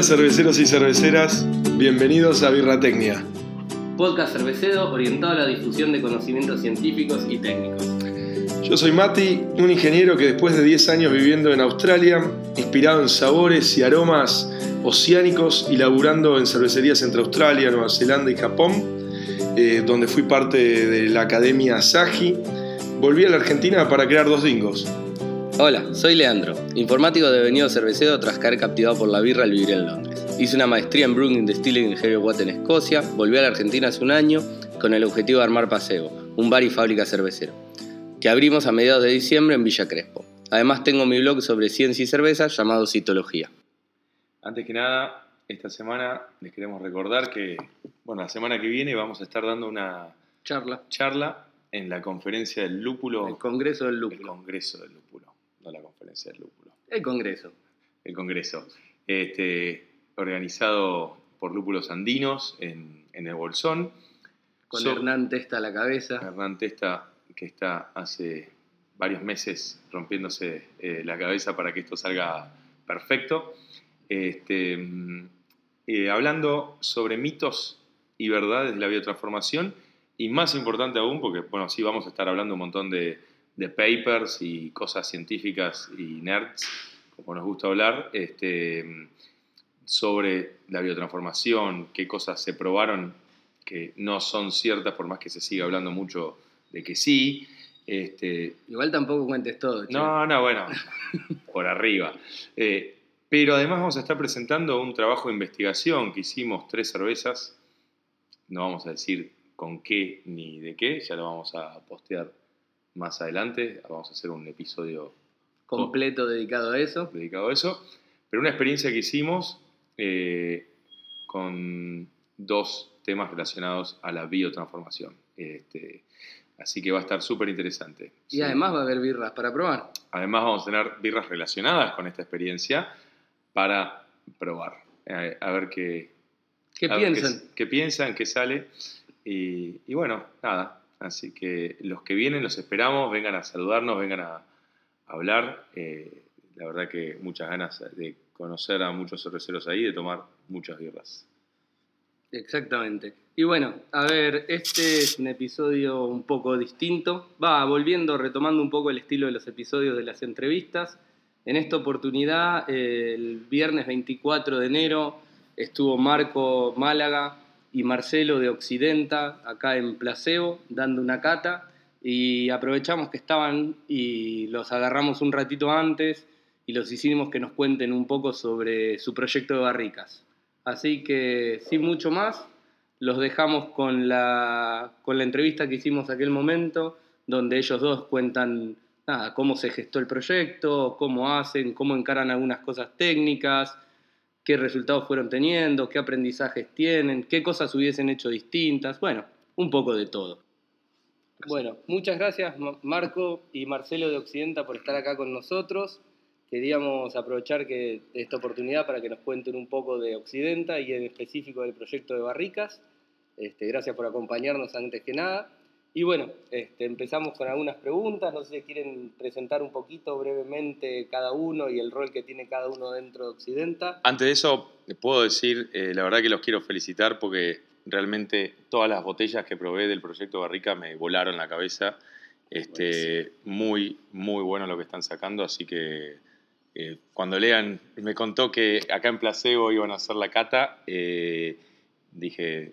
Hola cerveceros y cerveceras, bienvenidos a Birratecnia. Podcast cervecero orientado a la difusión de conocimientos científicos y técnicos. Yo soy Mati, un ingeniero que después de 10 años viviendo en Australia, inspirado en sabores y aromas oceánicos y laburando en cervecerías entre Australia, Nueva Zelanda y Japón, eh, donde fui parte de la Academia Saji, volví a la Argentina para crear dos dingos. Hola, soy Leandro, informático devenido cervecero tras caer captivado por la birra al vivir en Londres. Hice una maestría en Brewing Distilling en Heavy Water en Escocia, volví a la Argentina hace un año con el objetivo de armar Paseo, un bar y fábrica cervecero, que abrimos a mediados de diciembre en Villa Crespo. Además tengo mi blog sobre ciencia y cerveza llamado Citología. Antes que nada, esta semana les queremos recordar que, bueno, la semana que viene vamos a estar dando una Charla. charla en la conferencia del lúpulo. El Congreso del El Lúpulo. Congreso del Lúpulo, no la conferencia del lúpulo. El Congreso. El Congreso. Este, organizado por Lúpulos Andinos en, en el Bolsón. Con So- Hernán Testa a la cabeza. Hernán Testa, que está hace varios meses rompiéndose eh, la cabeza para que esto salga perfecto. Este, mm, eh, hablando sobre mitos y verdades de la biotransformación, y más importante aún, porque bueno, sí vamos a estar hablando un montón de, de papers y cosas científicas y nerds, como nos gusta hablar, este, sobre la biotransformación, qué cosas se probaron que no son ciertas, por más que se siga hablando mucho de que sí. Este, Igual tampoco cuentes todo, che. no, no, bueno, por arriba. Eh, pero además vamos a estar presentando un trabajo de investigación que hicimos tres cervezas. No vamos a decir con qué ni de qué, ya lo vamos a postear más adelante. Vamos a hacer un episodio Completo dedicado a eso. dedicado a eso. Pero una experiencia que hicimos eh, con dos temas relacionados a la biotransformación. Este, así que va a estar súper interesante. Y Sí. además va a haber birras para probar. Además vamos a tener birras relacionadas con esta experiencia para probar. Eh, a ver qué, ¿Qué a ver piensan? qué, piensan, qué sale. Y, y bueno, nada. Así que los que vienen los esperamos, vengan a saludarnos, vengan a, hablar. Eh, la verdad que muchas ganas de conocer a muchos cerveceros ahí, de tomar muchas birras. Exactamente. Y bueno, a ver, este es un episodio un poco distinto. Va volviendo, retomando un poco el estilo de los episodios de las entrevistas. En esta oportunidad, el viernes 24 de enero, estuvo Marco Málaga y Marcelo de Occidenta acá en Placebo dando una cata y aprovechamos que estaban y los agarramos un ratito antes y los hicimos que nos cuenten un poco sobre su proyecto de barricas. Así que sin mucho más, los dejamos con la, con la entrevista que hicimos aquel momento, donde ellos dos cuentan nada, cómo se gestó el proyecto, cómo hacen, cómo encaran algunas cosas técnicas, qué resultados fueron teniendo, qué aprendizajes tienen, qué cosas hubiesen hecho distintas, bueno, un poco de todo. Bueno, muchas gracias Ma- Marco y Marcelo de Occidenta por estar acá con nosotros. Queríamos aprovechar esta oportunidad para que nos cuenten un poco de Occidenta y en específico del proyecto de Barricas. Este, gracias por acompañarnos antes que nada. Y bueno, este, empezamos con algunas preguntas. No sé si quieren presentar un poquito brevemente cada uno y el rol que tiene cada uno dentro de Occidenta. Antes de eso, puedo decir, eh, la verdad que los quiero felicitar porque realmente todas las botellas que probé del proyecto Barrica me volaron la cabeza. Este, muy, muy bueno lo que están sacando, así que eh, cuando lean, me contó que acá en Placebo iban a hacer la cata, eh, dije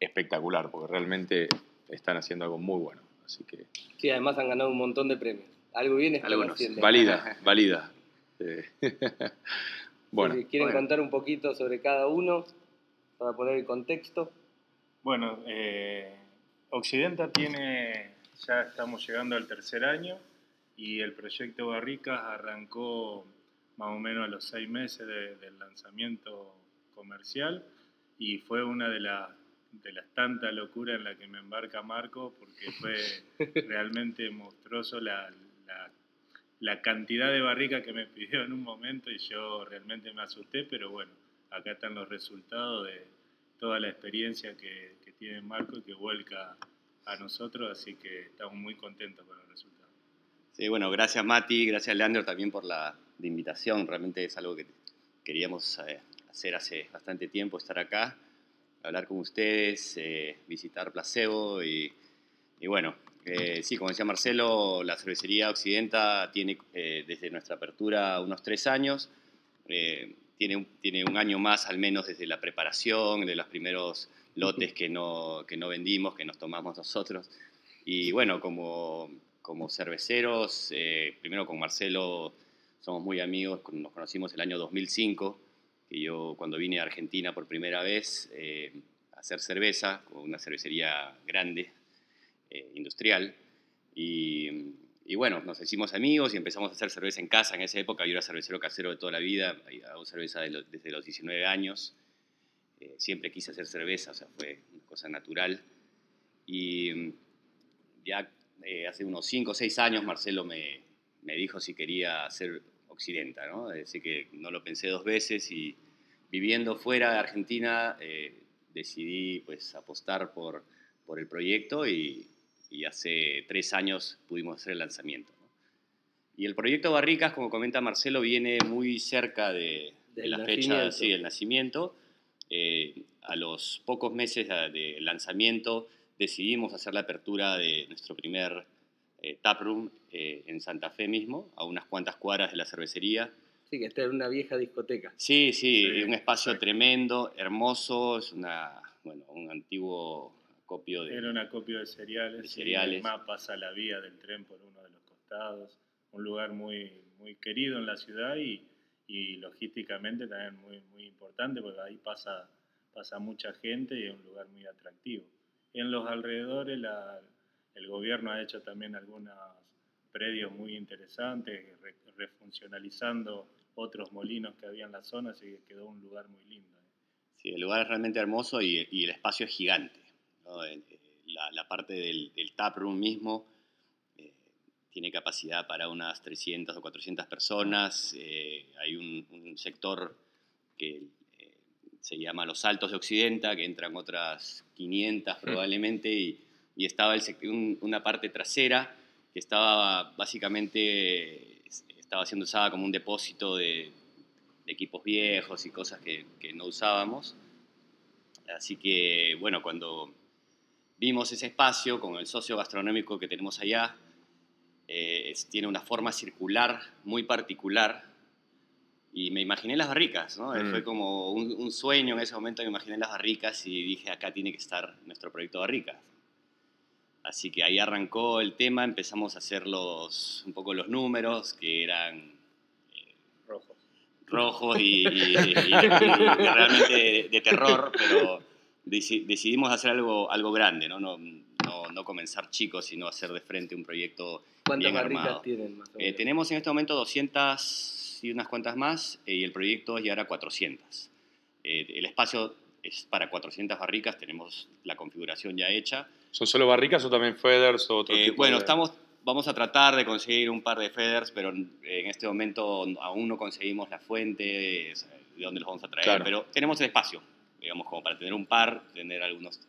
espectacular, porque realmente están haciendo algo muy bueno. Así que Sí, además han ganado un montón de premios. Algo bien están Algunos. haciendo. valida, valida. Eh, bueno, Si quieren Bueno. contar un poquito sobre cada uno para poner el contexto. Bueno, eh, Occidenta tiene, ya estamos llegando al tercer año y el proyecto Barricas arrancó más o menos a los seis meses de- del lanzamiento comercial y fue una de las de las tantas locuras en la que me embarca Marco porque fue realmente monstruoso la, la- la cantidad de barricas que me pidió en un momento y yo realmente me asusté, pero bueno, acá están los resultados de toda la experiencia que, que tiene Marco y que vuelca a nosotros, así que estamos muy contentos con el resultado. Sí, bueno, gracias Mati, gracias Leandro también por la de invitación. Realmente es algo que queríamos eh, placer hace bastante tiempo estar acá, hablar con ustedes, eh, visitar Placebo y, y bueno, eh, sí, como decía Marcelo, la cervecería Occidenta tiene desde nuestra apertura unos tres años, tiene, un, tiene un año más al menos desde la preparación, de los primeros lotes que no, que no vendimos, que nos tomamos nosotros. Y bueno, como, como cerveceros, primero con Marcelo somos muy amigos, nos conocimos el año 2005, que yo cuando vine a Argentina por primera vez eh, a hacer cerveza, con una cervecería grande, eh, industrial, y, bueno, nos hicimos amigos y empezamos a hacer cerveza en casa. En esa época yo era cervecero casero de toda la vida, hago cerveza desde los 19 años, eh, siempre quise hacer cerveza, o sea, fue una cosa natural. Y ya hace unos 5 o 6 años Marcelo me, me dijo si quería hacer Occidenta, ¿no? Así que no lo pensé dos veces y viviendo fuera de Argentina eh, decidí pues apostar por, por el proyecto y, hace tres años pudimos hacer el lanzamiento. Y el proyecto Barricas, como comenta Marcelo, viene muy cerca de, la fecha sí, del nacimiento. Eh, a los pocos meses de lanzamiento decidimos hacer la apertura de nuestro primer eh, taproom eh, en Santa Fe mismo, a unas cuantas cuadras de la cervecería. Sí, que está en una vieja discoteca. Sí, sí, un espacio tremendo, hermoso, es una, bueno, un antiguo copio de... Era un acopio de cereales, de cereales. Y pasa la vía del tren por uno de los costados, un lugar muy, muy querido en la ciudad y, y logísticamente también muy, muy importante porque ahí pasa, pasa mucha gente y es un lugar muy atractivo. En los alrededores la, el gobierno ha hecho también algunos predios muy interesantes, refuncionalizando otros molinos que había en la zona, así que quedó un lugar muy lindo. Sí, el lugar es realmente hermoso y, el espacio es gigante. La, parte del, taproom mismo eh, tiene capacidad para unas 300 o 400 personas. Eh, hay un, sector que eh, se llama Los Altos de Occidenta, que entran otras 500 probablemente, y y estaba el, una parte trasera que estaba básicamente estaba siendo usada como un depósito de, equipos viejos y cosas que, no usábamos. Así que, bueno, cuando vimos ese espacio con el socio gastronómico que tenemos allá, eh, tiene una forma circular muy particular y me imaginé las barricas, ¿no? Mm. Fue como un, un, sueño en ese momento, me imaginé las barricas y dije, acá tiene que estar nuestro proyecto Barricas. Así que ahí arrancó el tema, empezamos a hacer los, un poco los números, que eran eh, rojos, rojos y, realmente de, terror, pero decidimos hacer algo, algo grande, ¿no? No, no, comenzar chicos, sino hacer de frente un proyecto ¿Cuántas barricas tienen más eh, tenemos en este momento 200 y unas cuantas más, eh, y el proyecto es llegar a 400. el espacio es para 400 barricas, tenemos la configuración ya hecha. ¿Son solo barricas o también feeders o otro eh, tipo Bueno, estamos, vamos a tratar de conseguir un par de feeders, pero en este momento aún no conseguimos la fuente de dónde los vamos a traer. Pero tenemos el espacio, digamos, como para tener un par, tener algunos,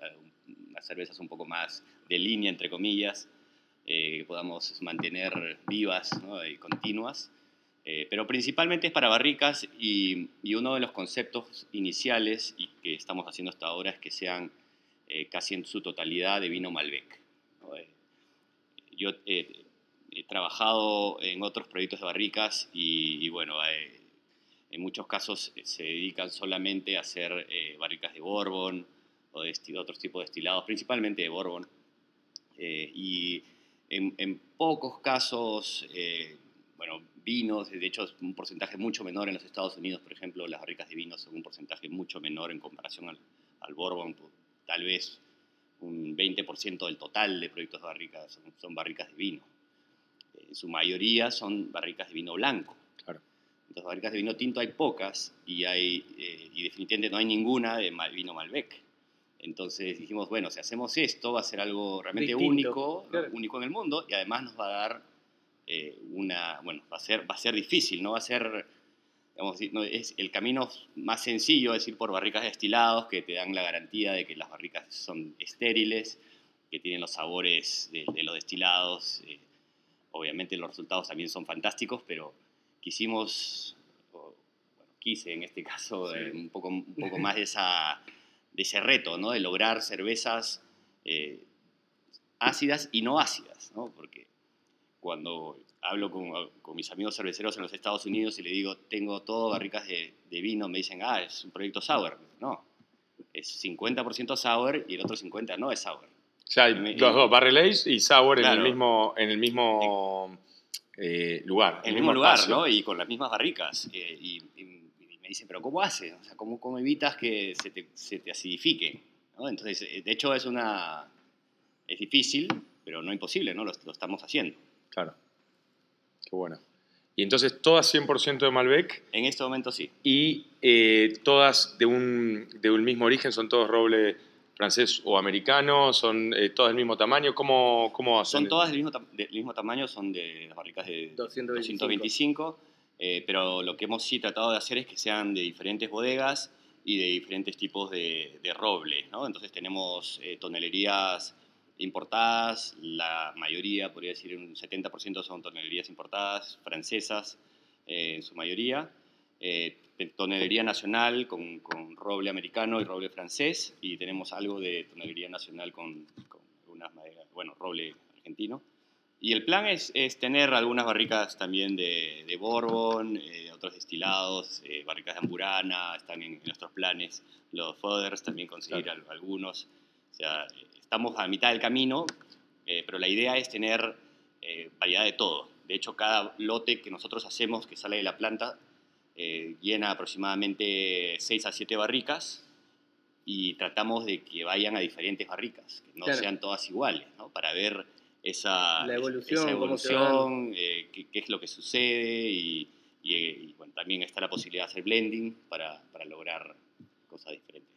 unas cervezas un poco más de línea, entre comillas, eh, que podamos mantener vivas y continuas. Eh, pero principalmente es para barricas y, y, uno de los conceptos iniciales y que estamos haciendo hasta ahora es que sean eh, casi en su totalidad de vino Malbec. Eh, yo he trabajado en otros proyectos de barricas y, bueno, eh, en muchos casos se dedican solamente a hacer barricas de Bourbon o de otros tipos de destilados, principalmente de Bourbon. y en, pocos casos, bueno, vinos, de hecho es un porcentaje mucho menor en los Estados Unidos, por ejemplo, las barricas de vinos son un porcentaje mucho menor en comparación al, al Bourbon, tal vez un 20% del total de proyectos de barricas son, barricas de vino. En su mayoría son barricas de vino blanco. Claro. Entonces, barricas de vino tinto hay pocas y, hay, eh, y definitivamente no hay ninguna de vino Malbec. Entonces dijimos, bueno, si hacemos esto va a ser algo realmente único, único en el mundo y además nos va a dar eh, una, bueno, va a, ser, va a ser difícil, no va a ser es el camino más sencillo es ir por barricas destilados que te dan la garantía de que las barricas son estériles, que tienen los sabores de, los destilados. Eh, obviamente los resultados también son fantásticos, pero quisimos, quise en este caso, eh, un, poco, un poco más de, esa, de ese reto, ¿no? De lograr cervezas eh, ácidas y no ácidas, ¿no? Porque cuando hablo con, con, mis amigos cerveceros en los Estados Unidos y le digo, tengo todo barricas de, de vino, me dicen, ah, es un proyecto sour. No, es 50% sour y el otro 50% no es sour. O sea, hay los dos, barrel aged y sour en el mismo, en el mismo eh, lugar. En el mismo, lugar, ¿no? Y con las mismas barricas. Eh, y, me dicen, pero ¿cómo haces? O sea, ¿cómo, cómo evitas que se te, se te acidifique? ¿no? Entonces, eh, de hecho es una... Es difícil, pero no imposible, ¿no? Lo, lo estamos haciendo. Claro. Qué bueno. Y entonces todas 100% de Malbec. En este momento sí. Y todas de un, de un mismo origen, son todos roble francés o americano? ¿Son eh, todas del mismo tamaño? ¿Cómo, cómo hacen? Son todas del mismo, del mismo tamaño, son de las barricas de 225, eh, pero lo que hemos sí tratado de hacer es que sean de diferentes bodegas y de diferentes tipos de, de roble. ¿no? Entonces tenemos eh, tonelerías importadas, la mayoría, podría decir un 70% son tonelerías importadas, francesas en su mayoría. Eh, tonelería nacional con, con, roble americano y roble francés y tenemos algo de tonelería nacional con, con unas maderas, bueno, roble argentino. Y el plan es, es tener algunas barricas también de, de Bourbon, eh, otros destilados, eh, barricas de Amburana, están en, nuestros planes. Los Fodders también conseguir algunos. O sea, estamos a mitad del camino, eh, pero la idea es tener variedad de todo. De hecho, cada lote que nosotros hacemos que sale de la planta eh, llena aproximadamente 6 a 7 barricas y tratamos de que vayan a diferentes barricas, que no sean todas iguales, ¿no? para ver esa, evolución, eh, qué, es lo que sucede y, y, bueno, también está la posibilidad de hacer blending para, para lograr cosas diferentes.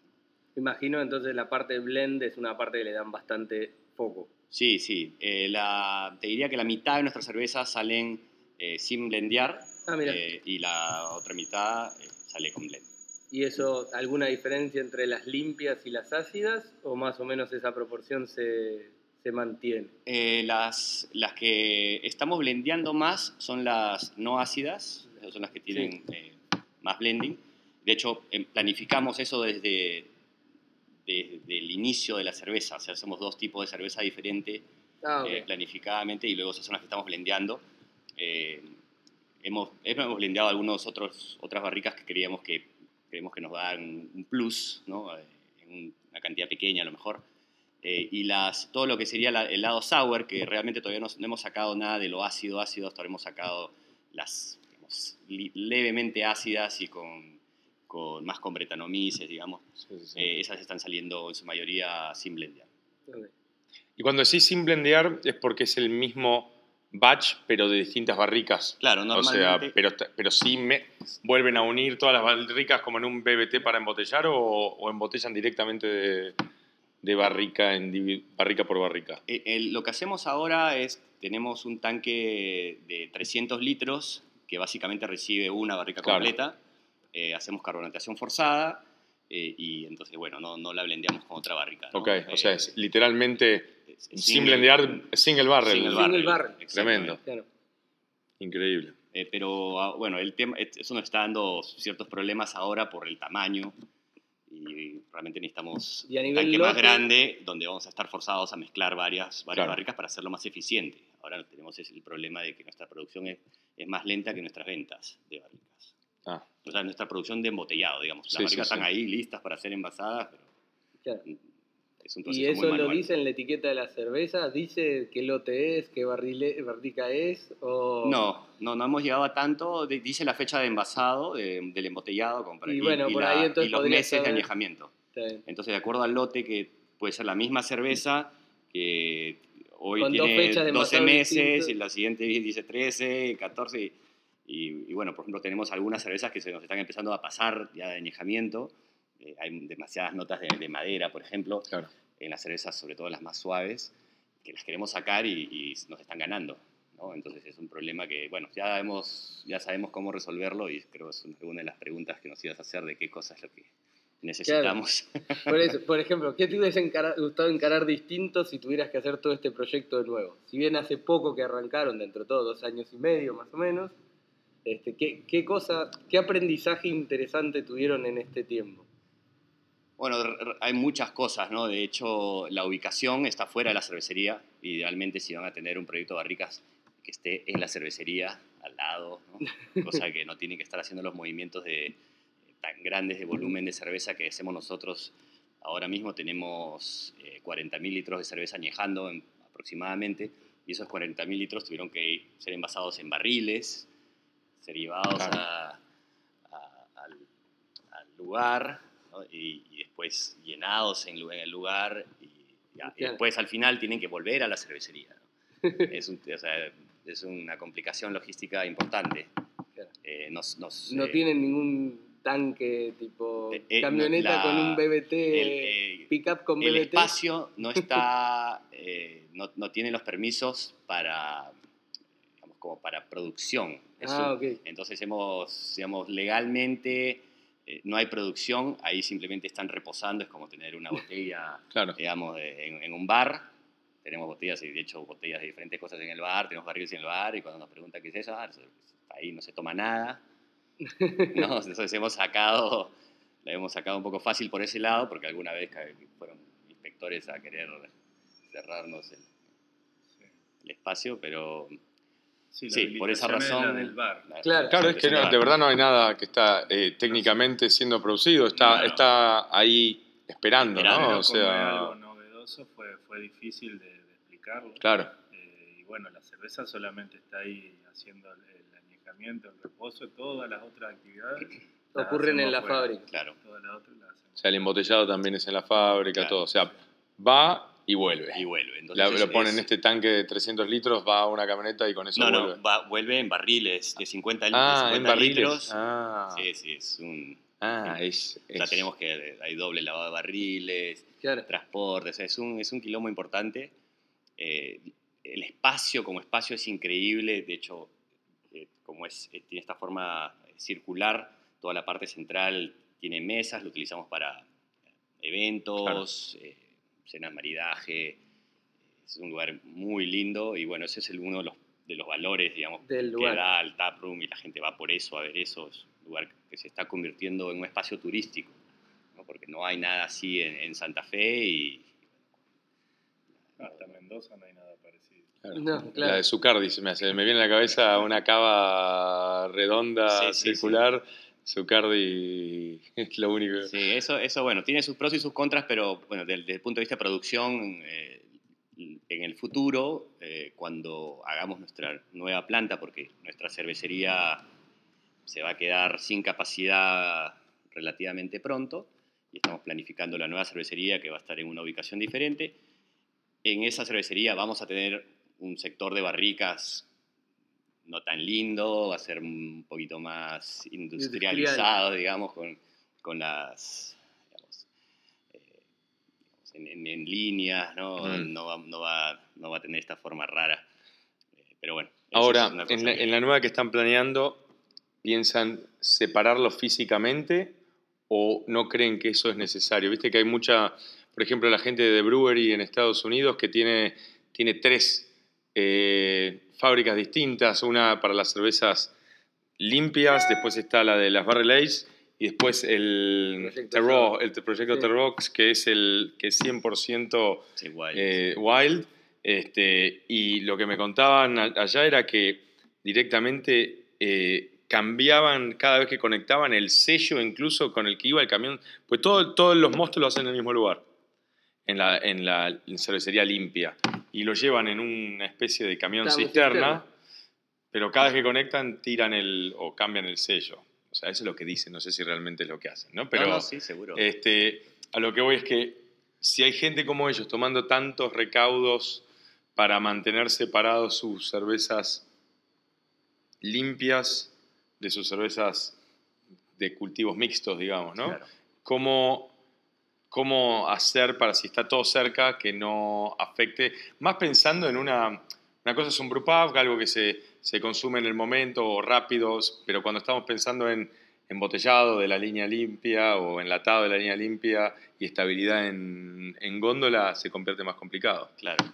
Imagino entonces la parte de blend es una parte que le dan bastante foco. Sí, sí. Eh, la, te diría que la mitad de nuestras cervezas salen sin blendear Ah, eh, y la otra mitad eh, sale con blend. ¿Y eso, alguna diferencia entre las limpias y las ácidas? ¿O más o menos esa proporción se, se mantiene? Eh, las, las que estamos blendeando más son las no ácidas, son las que tienen más blending. De hecho, planificamos eso desde, desde, el inicio de la cerveza. O sea, hacemos dos tipos de cerveza diferentes ah, planificadamente y luego esas son las que estamos blendeando hemos, hemos blindeado algunos otros otras barricas que creíamos que creemos que nos dan un plus, ¿no? Eh, en una cantidad pequeña a lo mejor. Eh, y las, todo lo que sería el lado sour, que realmente todavía no, hemos sacado nada de lo ácido, ácido, hasta ahora hemos sacado las levemente ácidas y con, con, más con bretanomices, digamos. Eh, esas están saliendo en su mayoría sin blendear. Y cuando decís sin blendear es porque es el mismo batch, pero de distintas barricas. Claro, normalmente. O sea, pero, pero sí me vuelven a unir todas las barricas como en un BBT para embotellar o, embotellan directamente de, barrica, en, barrica por barrica. Eh, lo que hacemos ahora es, tenemos un tanque de 300 litros que básicamente recibe una barrica completa. Eh, hacemos carbonatación forzada eh, y entonces, bueno, no, no, la blendeamos con otra barrica. Ok, o sea, es literalmente sin blendear single barrel. Single barrel. Single barrel. Tremendo. Increíble. Eh, pero ah, bueno, el tema, eso nos está dando ciertos problemas ahora por el tamaño y realmente necesitamos un tanque más grande donde vamos a estar forzados a mezclar varias, varias barricas para hacerlo más eficiente. Ahora tenemos el problema de que nuestra producción es, es más lenta que nuestras ventas de barricas. Ah. O sea, nuestra producción de embotellado, digamos. Las barricas están ahí listas para ser envasadas, pero ¿Y eso lo dice en la etiqueta de la cerveza? ¿Dice qué lote es, qué barrica es? O... No, no, no hemos llegado a tanto. Dice la fecha de envasado, del embotellado, con y, bueno, por ahí entonces los meses de añejamiento. Entonces, de acuerdo al lote, que puede ser la misma cerveza, que hoy tiene 12 meses, y la siguiente dice 13, 14. Y, y, bueno, por ejemplo, tenemos algunas cervezas que se nos están empezando a pasar ya de añejamiento eh, hay demasiadas notas de, madera, por ejemplo, en las cervezas, sobre todo las más suaves, que las queremos sacar y, nos están ganando. ¿no? Entonces es un problema que, bueno, ya, hemos, ya sabemos cómo resolverlo y creo que es una de las preguntas que nos ibas a hacer de qué cosas es lo que necesitamos. Por, por, ejemplo, ¿qué te hubiese gustado encarar distinto si tuvieras que hacer todo este proyecto de nuevo? Si bien hace poco que arrancaron, dentro de todo, dos años y medio más o menos, Este, ¿qué, ¿Qué cosa, qué aprendizaje interesante tuvieron en este tiempo? Bueno, hay muchas cosas, ¿no? De hecho, la ubicación está fuera de la cervecería. Idealmente, si van a tener un proyecto de barricas que esté en la cervecería, al lado, ¿no? cosa que no tiene que estar haciendo los movimientos de, tan grandes de volumen de cerveza que hacemos nosotros. Ahora mismo tenemos 40.000 eh, litros de cerveza añejando aproximadamente, y esos 40.000 litros tuvieron que ser envasados en barriles, ser llevados al, lugar y, después llenados en, el lugar y, después al final tienen que volver a la cervecería. es, es, una complicación logística importante. Eh, no eh, tienen ningún tanque tipo eh, camioneta con un BBT, pickup con BBT. El espacio no está, no, no, tiene los permisos para, como para producción. Ah, entonces hemos, digamos, legalmente eh, no hay producción, ahí simplemente están reposando, es como tener una botella, digamos, en, un bar. Tenemos botellas, de hecho botellas de diferentes cosas en el bar, tenemos barriles en el bar, y cuando nos preguntan qué es eso, ah, ahí no se toma nada. no, entonces hemos sacado, la hemos sacado un poco fácil por ese lado, porque alguna vez fueron inspectores a querer cerrarnos el espacio, pero Sí, por esa razón. Claro, es que de verdad no hay nada que está eh, técnicamente siendo producido, está, está ahí esperando, ¿no? O sea, algo novedoso fue, fue difícil de, explicarlo. Claro. Eh, y bueno, la cerveza solamente está ahí haciendo el, añejamiento, el reposo, todas las otras actividades. Ocurren en la fábrica. Claro. Todas las otras las o sea, el embotellado también es en la fábrica, todo. O sea, va y vuelve. Y vuelve. lo pone en este tanque de 300 litros, va a una camioneta y con eso no, vuelve. No, va, vuelve en barriles de 50, ah, en barriles. litros. Ah. Sí, sí, es un... Ah, es, Ya tenemos que... Hay doble lavado de barriles, transportes, es un, es un quilombo importante. Eh, el espacio como espacio es increíble, de hecho, eh, como es, eh, tiene esta forma circular, toda la parte central tiene mesas, lo utilizamos para eventos, cena maridaje. Es un lugar muy lindo y bueno, ese es uno de los, de los valores, digamos, que da el taproom y la gente va por eso, a ver eso. Es un lugar que se está convirtiendo en un espacio turístico, porque no hay nada así en, Santa Fe y... Hasta Mendoza no hay nada parecido. La de Zucardi se me hace, me viene a la cabeza una cava redonda, circular. Zucardi es lo único. Sí, eso, eso bueno, tiene sus pros y sus contras, pero bueno, desde, el punto de vista de producción, eh, en el futuro, eh, cuando hagamos nuestra nueva planta, porque nuestra cervecería se va a quedar sin capacidad relativamente pronto, y estamos planificando la nueva cervecería que va a estar en una ubicación diferente, en esa cervecería vamos a tener un sector de barricas no tan lindo, va a ser un poquito más industrializado, digamos, con, con las, digamos, eh, en, líneas, ¿no? No, va, no, va, no, va, a tener esta forma rara. Eh, pero bueno. Ahora, en la, en la nueva que están planeando, ¿piensan separarlo físicamente o no creen que eso es necesario? Viste que hay mucha, por ejemplo, la gente de The Brewery en Estados Unidos que tiene, tiene tres eh, fábricas distintas, una para las cervezas limpias, después está la de las Barrel Age y después el Terro, el proyecto sí. que es el que es 100% eh, wild. Este, y lo que me contaban allá era que directamente eh, cambiaban cada vez que conectaban el sello incluso con el que iba el camión, pues todo, todos los monstruos lo hacen en el mismo lugar en la, en la cervecería limpia y lo llevan en una especie de camión cisterna, pero cada vez que conectan tiran el o cambian el sello. O sea, eso es lo que dicen, no sé si realmente es lo que hacen, ¿no? Pero sí, seguro. Este, a lo que voy es que si hay gente como ellos tomando tantos recaudos para mantener separados sus cervezas limpias de sus cervezas de cultivos mixtos, digamos, ¿no? Claro. ¿Cómo cómo hacer para si está todo cerca que no afecte, más pensando en una, una cosa es un brew algo que se, se, consume en el momento o rápidos, pero cuando estamos pensando en embotellado de la línea limpia o enlatado de la línea limpia y estabilidad en, en góndola se convierte más complicado. Claro.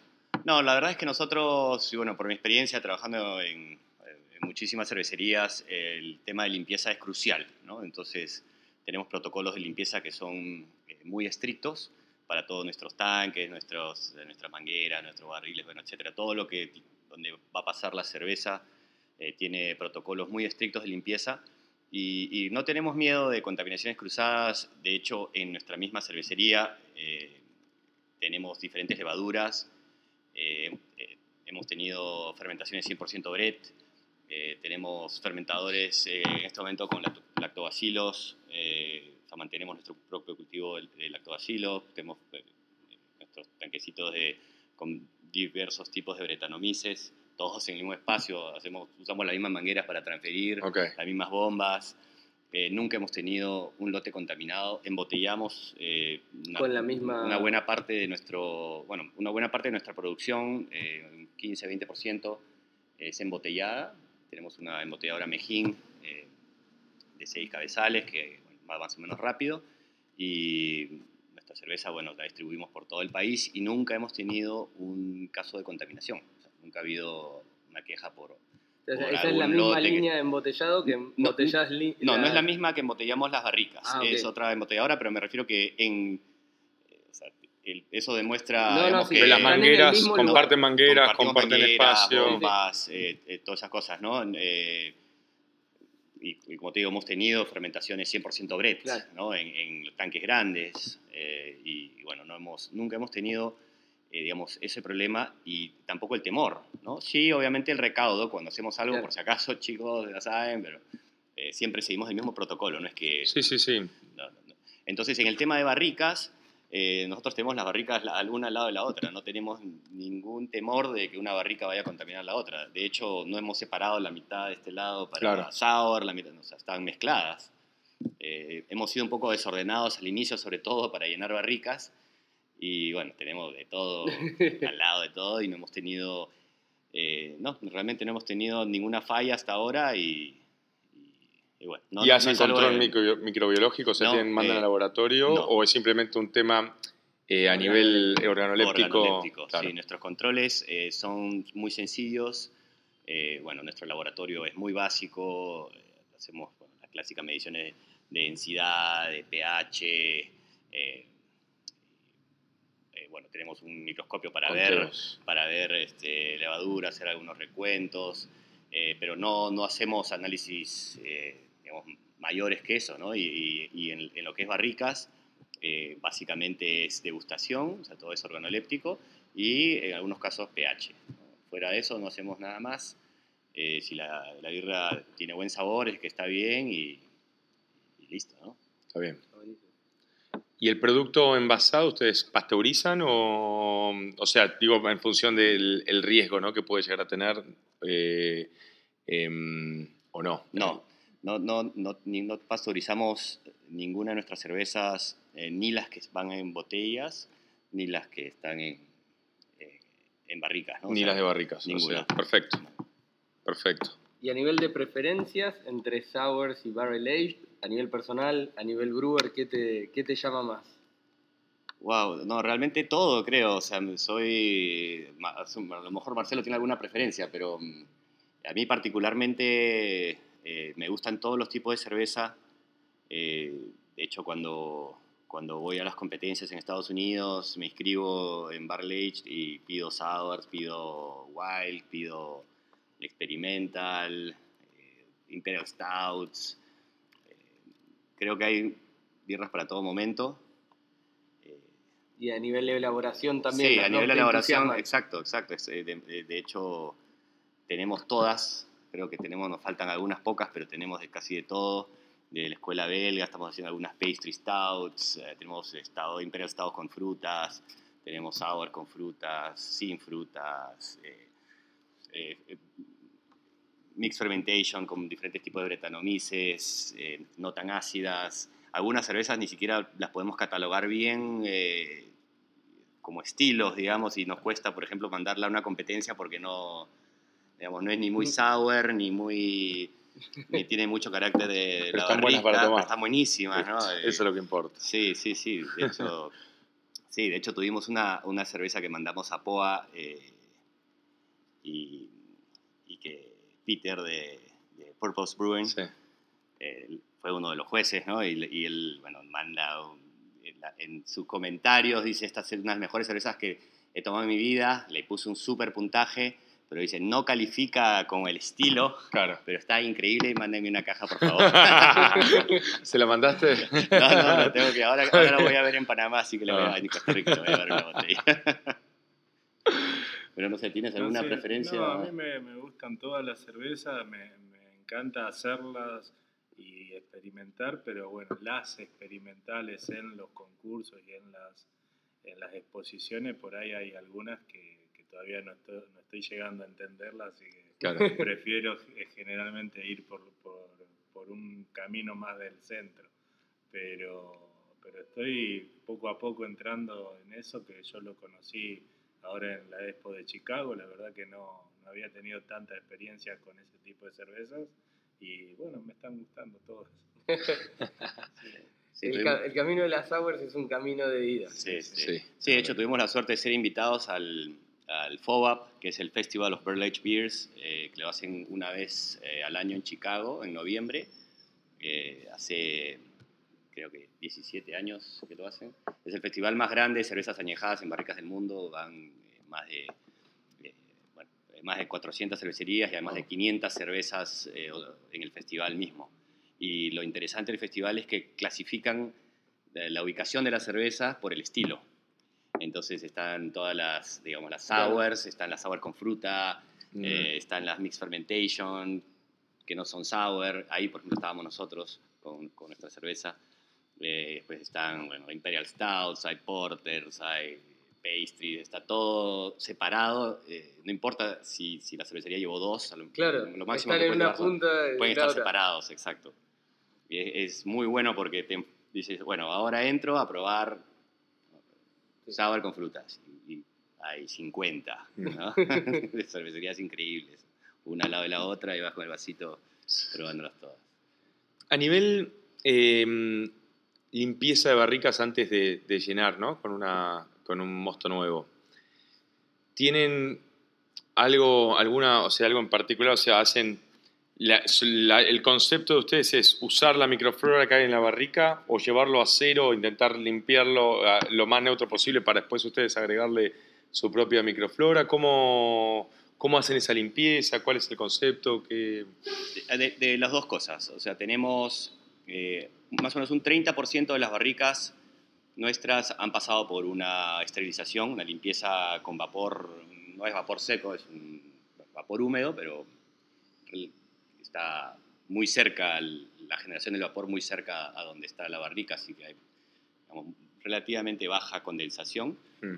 No, la verdad es que nosotros, bueno, por mi experiencia trabajando en, en muchísimas cervecerías el tema de limpieza es crucial, ¿no? Entonces tenemos protocolos de limpieza que son muy estrictos para todos nuestros tanques, nuestros, nuestras mangueras, nuestros barriles, bueno, etcétera. Todo lo que donde va a pasar la cerveza eh, tiene protocolos muy estrictos de limpieza y, no tenemos miedo de contaminaciones cruzadas. De hecho, en nuestra misma cervecería eh, tenemos diferentes levaduras. Eh, eh, hemos tenido fermentaciones 100% Brett. Eh, tenemos fermentadores en este momento con lactobacilos. Mantenemos nuestro propio cultivo de, lactobacilos. Tenemos nuestros tanquecitos de, con diversos tipos de bretanomices todos en el mismo espacio, hacemos, usamos las mismas mangueras para transferir, las mismas bombas, eh, nunca hemos tenido un lote contaminado. Embotellamos eh, una, la misma... una buena parte de nuestro, bueno, una buena parte de nuestra producción, eh, 15-20% es embotellada. Tenemos una embotelladora Mejín eh, de seis cabezales que va más o menos rápido y nuestra cerveza, bueno, la distribuimos por todo el país y nunca hemos tenido un caso de contaminación. nunca ha habido una queja por, esa es la misma línea de embotellado que embotellas... No, no, es la misma que embotellamos las barricas. Ah, es otra embotelladora, pero me refiero que en... eso demuestra que las mangueras comparten mangueras, comparten espacio. Bombas, eh, eh, todas esas cosas, ¿no? Eh, y, como te digo, hemos tenido fermentaciones 100% Brett, ¿no? En, en, tanques grandes. y, bueno, no hemos, nunca hemos tenido eh, digamos, ese problema y tampoco el temor, ¿no? Sí, obviamente el recaudo, cuando hacemos algo, por si acaso, chicos, ya saben, pero eh, siempre seguimos el mismo protocolo, no es que... Sí, sí, sí. Entonces, en el tema de barricas, eh, nosotros tenemos las barricas una al lado de la otra, no tenemos ningún temor de que una barrica vaya a contaminar la otra. De hecho, no hemos separado la mitad de este lado para claro. sour, la mitad, o sea, están mezcladas. hemos sido un poco desordenados al inicio, sobre todo para llenar barricas, y bueno, tenemos de todo, al lado de todo, y no hemos tenido, eh, no, realmente no hemos tenido ninguna falla hasta ahora y, y, bueno. No, ¿Y hacen control microbiológico? ¿Se tienen, mandan al eh, laboratorio? ¿O es simplemente un tema eh, a nivel organoléptico? Sí, nuestros controles son muy sencillos. bueno, nuestro laboratorio es muy básico. hacemos las clásicas mediciones de densidad, de pH bueno, tenemos un microscopio para ver, para ver este, levadura, hacer algunos recuentos, eh, pero no, no hacemos análisis eh, mayores que eso, ¿no? Y, en, lo que es barricas, eh, básicamente es degustación, o sea, todo es organoléptico, y en algunos casos pH. Fuera de eso no hacemos nada más. si la, la, birra tiene buen sabor, es que está bien y, y listo, ¿no? Está bien. ¿Y el producto envasado ustedes pasteurizan o, o sea, digo, en función del riesgo ¿no? que puede llegar a tener eh, em, o no? No, no, no, no, no, pasteurizamos ninguna de nuestras cervezas, eh, ni las que van en botellas, ni las que están en, eh, en barricas. ¿no? Ni las de barricas. Ninguna. perfecto, perfecto. Y a nivel de preferencias entre sours y barrel aged, a nivel personal, a nivel brewer, ¿qué te, qué te llama más? Wow, no, realmente todo creo. O sea, soy. A lo mejor Marcelo tiene alguna preferencia, pero mm, a mí particularmente eh, me gustan todos los tipos de cerveza. Eh, de hecho, cuando, cuando voy a las competencias en Estados Unidos, me inscribo en Barrel y pido Sours, pido Wild, pido Experimental, eh, Imperial Stouts creo que hay birras para todo momento. Y a nivel de elaboración también. Sí, a nivel de elaboración, exacto, exacto. De, hecho, tenemos todas, creo que tenemos, nos faltan algunas pocas, pero tenemos de casi de todo. De la escuela belga, estamos haciendo algunas pastry stouts, eh, tenemos estado, imperial stouts con frutas, tenemos sour con frutas, sin frutas, eh, mixed fermentation con diferentes tipos de bretanomices, eh, no tan ácidas. Algunas cervezas ni siquiera las podemos catalogar bien eh, como estilos, digamos, y nos cuesta, por ejemplo, mandarla a una competencia porque no, digamos, no es ni muy sour, ni muy... ni tiene mucho carácter de la están buenas para tomar. Están buenísimas, ¿no? Eso es lo que importa. Sí, sí, sí. De hecho, sí, de hecho tuvimos una, una cerveza que mandamos a POA eh, y, y que Peter de, Purpose Brewing. fue uno de los jueces, ¿no? Y, y él, bueno, manda en, sus comentarios, dice, estas son unas mejores cervezas que he tomado en mi vida, le puse un súper puntaje, pero dice, no califica con el estilo, claro. pero está increíble, mándenme una caja, por favor. ¿Se la mandaste? no, no, no, tengo que, ahora, ahora la voy a ver en Panamá, así que la voy a, en Costa Rica, voy a ver una botella. pero no sé, ¿tienes alguna preferencia? No, a mí me, me, gustan todas las cervezas, me, me encanta hacerlas y experimentar, pero bueno, las experimentales en los concursos y en las, en las exposiciones, por ahí hay algunas que todavía no estoy, no estoy, llegando a entenderlas, así que prefiero generalmente ir por, por, por, un camino más del centro. Pero, pero estoy poco a poco entrando en eso, que yo lo conocí ahora en la Expo de Chicago, la verdad que no, no había tenido tanta experiencia con ese tipo de cervezas y bueno, me están gustando todas. el, camino de las Sours es un camino de vida. Sí, sí. sí. de hecho tuvimos la suerte de ser invitados al, al FOBAP, que es el Festival of Barrel Age Beers, eh, que lo hacen una vez eh, al año en Chicago, en noviembre. Eh, hace, creo que 17 años que lo hacen. Es el festival más grande de cervezas añejadas en barricas del mundo. Van más de más de 400 cervecerías y además de 500 cervezas en el festival mismo. Y lo interesante del festival es que clasifican la ubicación de la cerveza por el estilo. Entonces están todas las, digamos, las sours, están las sour con fruta, mm. eh, están las mixed fermentation, que no son sour. Ahí, por ejemplo, estábamos nosotros con, con nuestra cerveza. después están, bueno, Imperial Stouts, hay Porters, hay pastry, está todo separado. Eh, no importa si, si, la cervecería llevó dos, lo, claro, lo máximo que en una punta pueden estar separados, exacto. Y es, muy bueno porque te dices, bueno, ahora entro a probar sour con frutas. Y, hay 50 ¿no? de cervecerías increíbles, una al lado de la otra y vas con el vasito probándolas todas. A nivel em, limpieza de barricas antes de, de llenar, ¿no? Con una con un mosto nuevo. ¿Tienen algo, alguna, o sea, algo en particular? O sea, hacen. El concepto de ustedes es usar la microflora que hay en la barrica o llevarlo a cero intentar limpiarlo lo más neutro posible para después ustedes agregarle su propia microflora. ¿Cómo, cómo hacen esa limpieza? ¿Cuál es el concepto? De, de, las dos cosas. O sea, tenemos eh, más o menos un 30% de las barricas nuestras han pasado por una esterilización, una limpieza con vapor, no es vapor seco, es un vapor húmedo, pero está muy cerca, la generación del vapor muy cerca a donde está la barrica, así que hay relativamente baja condensación. Hmm.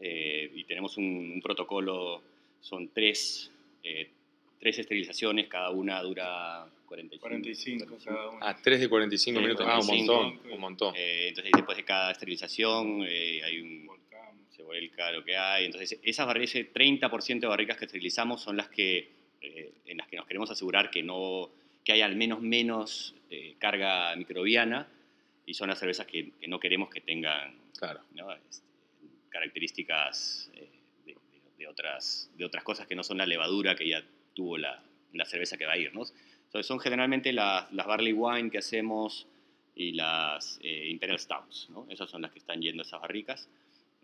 Eh, y tenemos un, protocolo, son tres, eh, tres esterilizaciones, cada una dura 45. cada uno. Ah, 3 de 45 minutos. ah, un montón. Un montón. Eh, entonces, después de cada esterilización, eh, hay un. Se vuelca lo que hay. Entonces, esas barricas, ese 30% de barricas que esterilizamos son las que, eh, en las que nos queremos asegurar que, no, que haya al menos menos carga microbiana y son las cervezas que, que no queremos que tengan claro. Este, características de, de, otras, de otras cosas que no son la levadura que ya tuvo la, la cerveza que va a ir. ¿no? Entonces son generalmente las, las barley wine que hacemos y las eh, imperial stouts, ¿no? Esas son las que están yendo a esas barricas.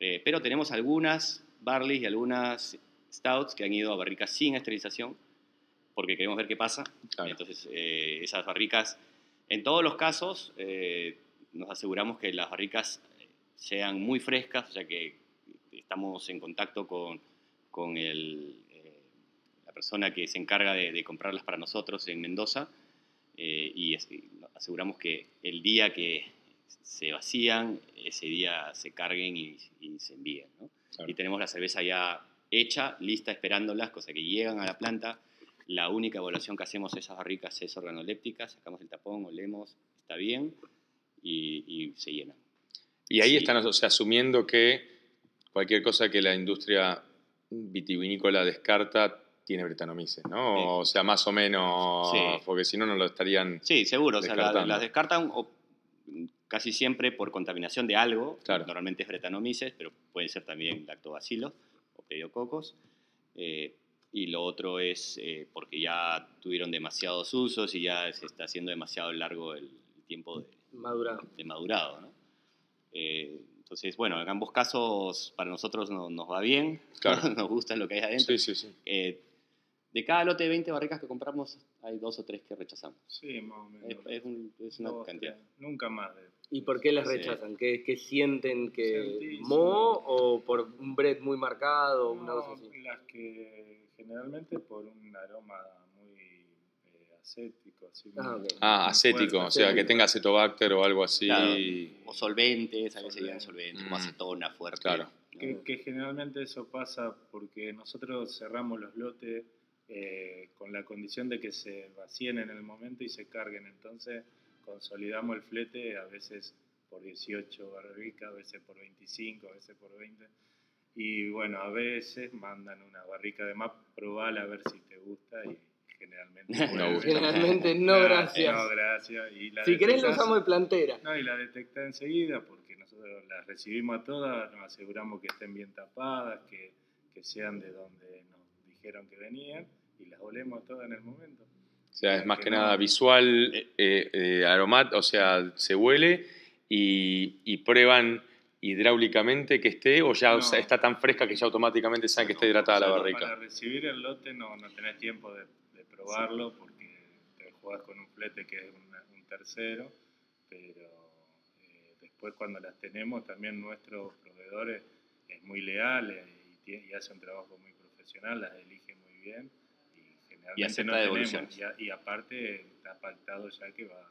Eh, pero tenemos algunas barley y algunas stouts que han ido a barricas sin esterilización porque queremos ver qué pasa. Entonces eh, esas barricas, en todos los casos, nos aseguramos que las barricas sean muy frescas, o sea que estamos en contacto con, con el, persona que se encarga de, comprarlas para nosotros en Mendoza eh, y, aseguramos que el día que se vacían, ese día se carguen y, se envíen. Y tenemos la cerveza ya hecha, lista, esperándolas, cosa que llegan a la planta. La única evaluación que hacemos de esas barricas es organoléptica, sacamos el tapón, olemos, está bien y, se llenan. Y ahí están asumiendo que cualquier cosa que la industria vitivinícola descarta tiene Bretanomices, ¿no? O sea, más o menos, porque si no, no lo estarían. Sí, seguro, o sea, las descartan casi siempre por contaminación de algo, normalmente es Bretanomices, pero puede ser también lactobacilos o pediococos. Eh, y lo otro es eh, porque ya tuvieron demasiados usos y ya se está haciendo demasiado largo el tiempo de madurado. De madurado ¿no? Eh, entonces, bueno, en ambos casos para nosotros nos va bien, claro. nos gusta lo que hay adentro. Sí, sí, sí. Eh, de cada lote de 20 barricas que compramos, hay dos o tres que rechazamos. Sí, más o menos. Es, una cantidad. Nunca más. ¿Y por qué las rechazan? ¿Qué, ¿Qué, sienten que mo o por un bread muy marcado? No, una cosa así? Las que generalmente por un aroma muy eh, acético. Así ah, ah acético, o sea, que tenga acetobacter o algo así. O solventes, a veces llegan solventes, como mm. acetona fuerte. Claro. Que, que, generalmente eso pasa porque nosotros cerramos los lotes eh, con la condición de que se vacíen en el momento y se carguen. Entonces consolidamos el flete a veces por 18 barricas, a veces por 25, a veces por 20. Y bueno, a veces mandan una barrica de más, probala a ver si te gusta y generalmente no. generalmente no, gracias. No, gracias. si querés lo usamos de plantera. No, y la detecta enseguida porque nosotros las recibimos a todas, nos aseguramos que estén bien tapadas, que, que sean de donde nos dijeron que venían y las olemos todas en el momento. O sea, es más que, nada visual, eh, eh, eh o sea, se huele y, prueban hidráulicamente que esté o ya está tan fresca que ya automáticamente saben que está hidratada la barrica. Para recibir el lote no, no tenés tiempo de, probarlo porque te jugás con un flete que es un, tercero, pero eh, después cuando las tenemos también nuestros proveedores es muy leal y, y hace un trabajo muy profesional, las elige muy bien y acepta no devolución. Y, aparte está pactado ya que va.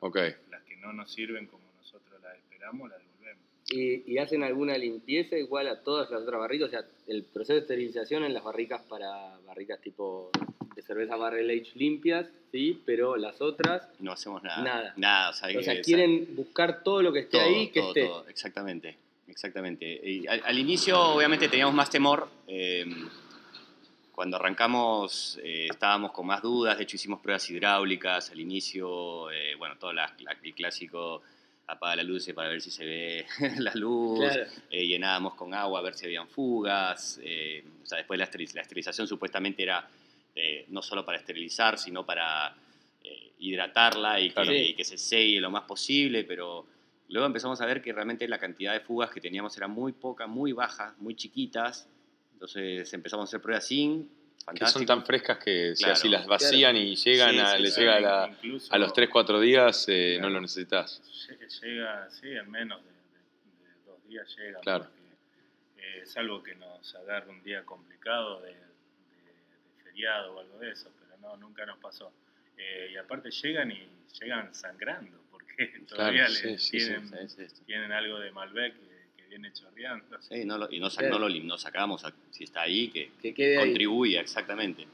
Las que no nos sirven como nosotros las esperamos, las devolvemos. ¿Y, hacen alguna limpieza igual a todas las otras barricas? O sea, el proceso de esterilización en las barricas para barricas tipo de cerveza barrel age limpias, sí, pero las otras... No hacemos nada. Nada. nada o sea, quieren buscar todo lo que esté ahí, que esté. Todo, exactamente, exactamente. Y al, inicio, obviamente, teníamos más temor. Eh, cuando arrancamos eh, estábamos con más dudas, de hecho hicimos pruebas hidráulicas al inicio, eh, bueno, todo la, el clásico apaga la luz para ver si se ve la luz, eh, llenábamos con agua a ver si habían fugas, o sea, después la, esterilización supuestamente era no solo para esterilizar, sino para hidratarla y que, y que, se selle lo más posible, pero luego empezamos a ver que realmente la cantidad de fugas que teníamos era muy poca, muy baja, muy chiquitas, entonces empezamos a hacer pruebas sin. Que son tan frescas que si las vacían y llegan a, les llega a, los 3-4 días, eh, no lo necesitas. Llega, sí, en menos de, dos días llega. Claro. Eh, salvo que nos agarre un día complicado de, feriado o algo de eso, pero no, nunca nos pasó. Eh, y aparte llegan y llegan sangrando, porque todavía tienen, tienen, algo de Malbec viene chorreando. Sí, no lo, y no, no, sacamos, si está ahí, que, que contribuya, exactamente.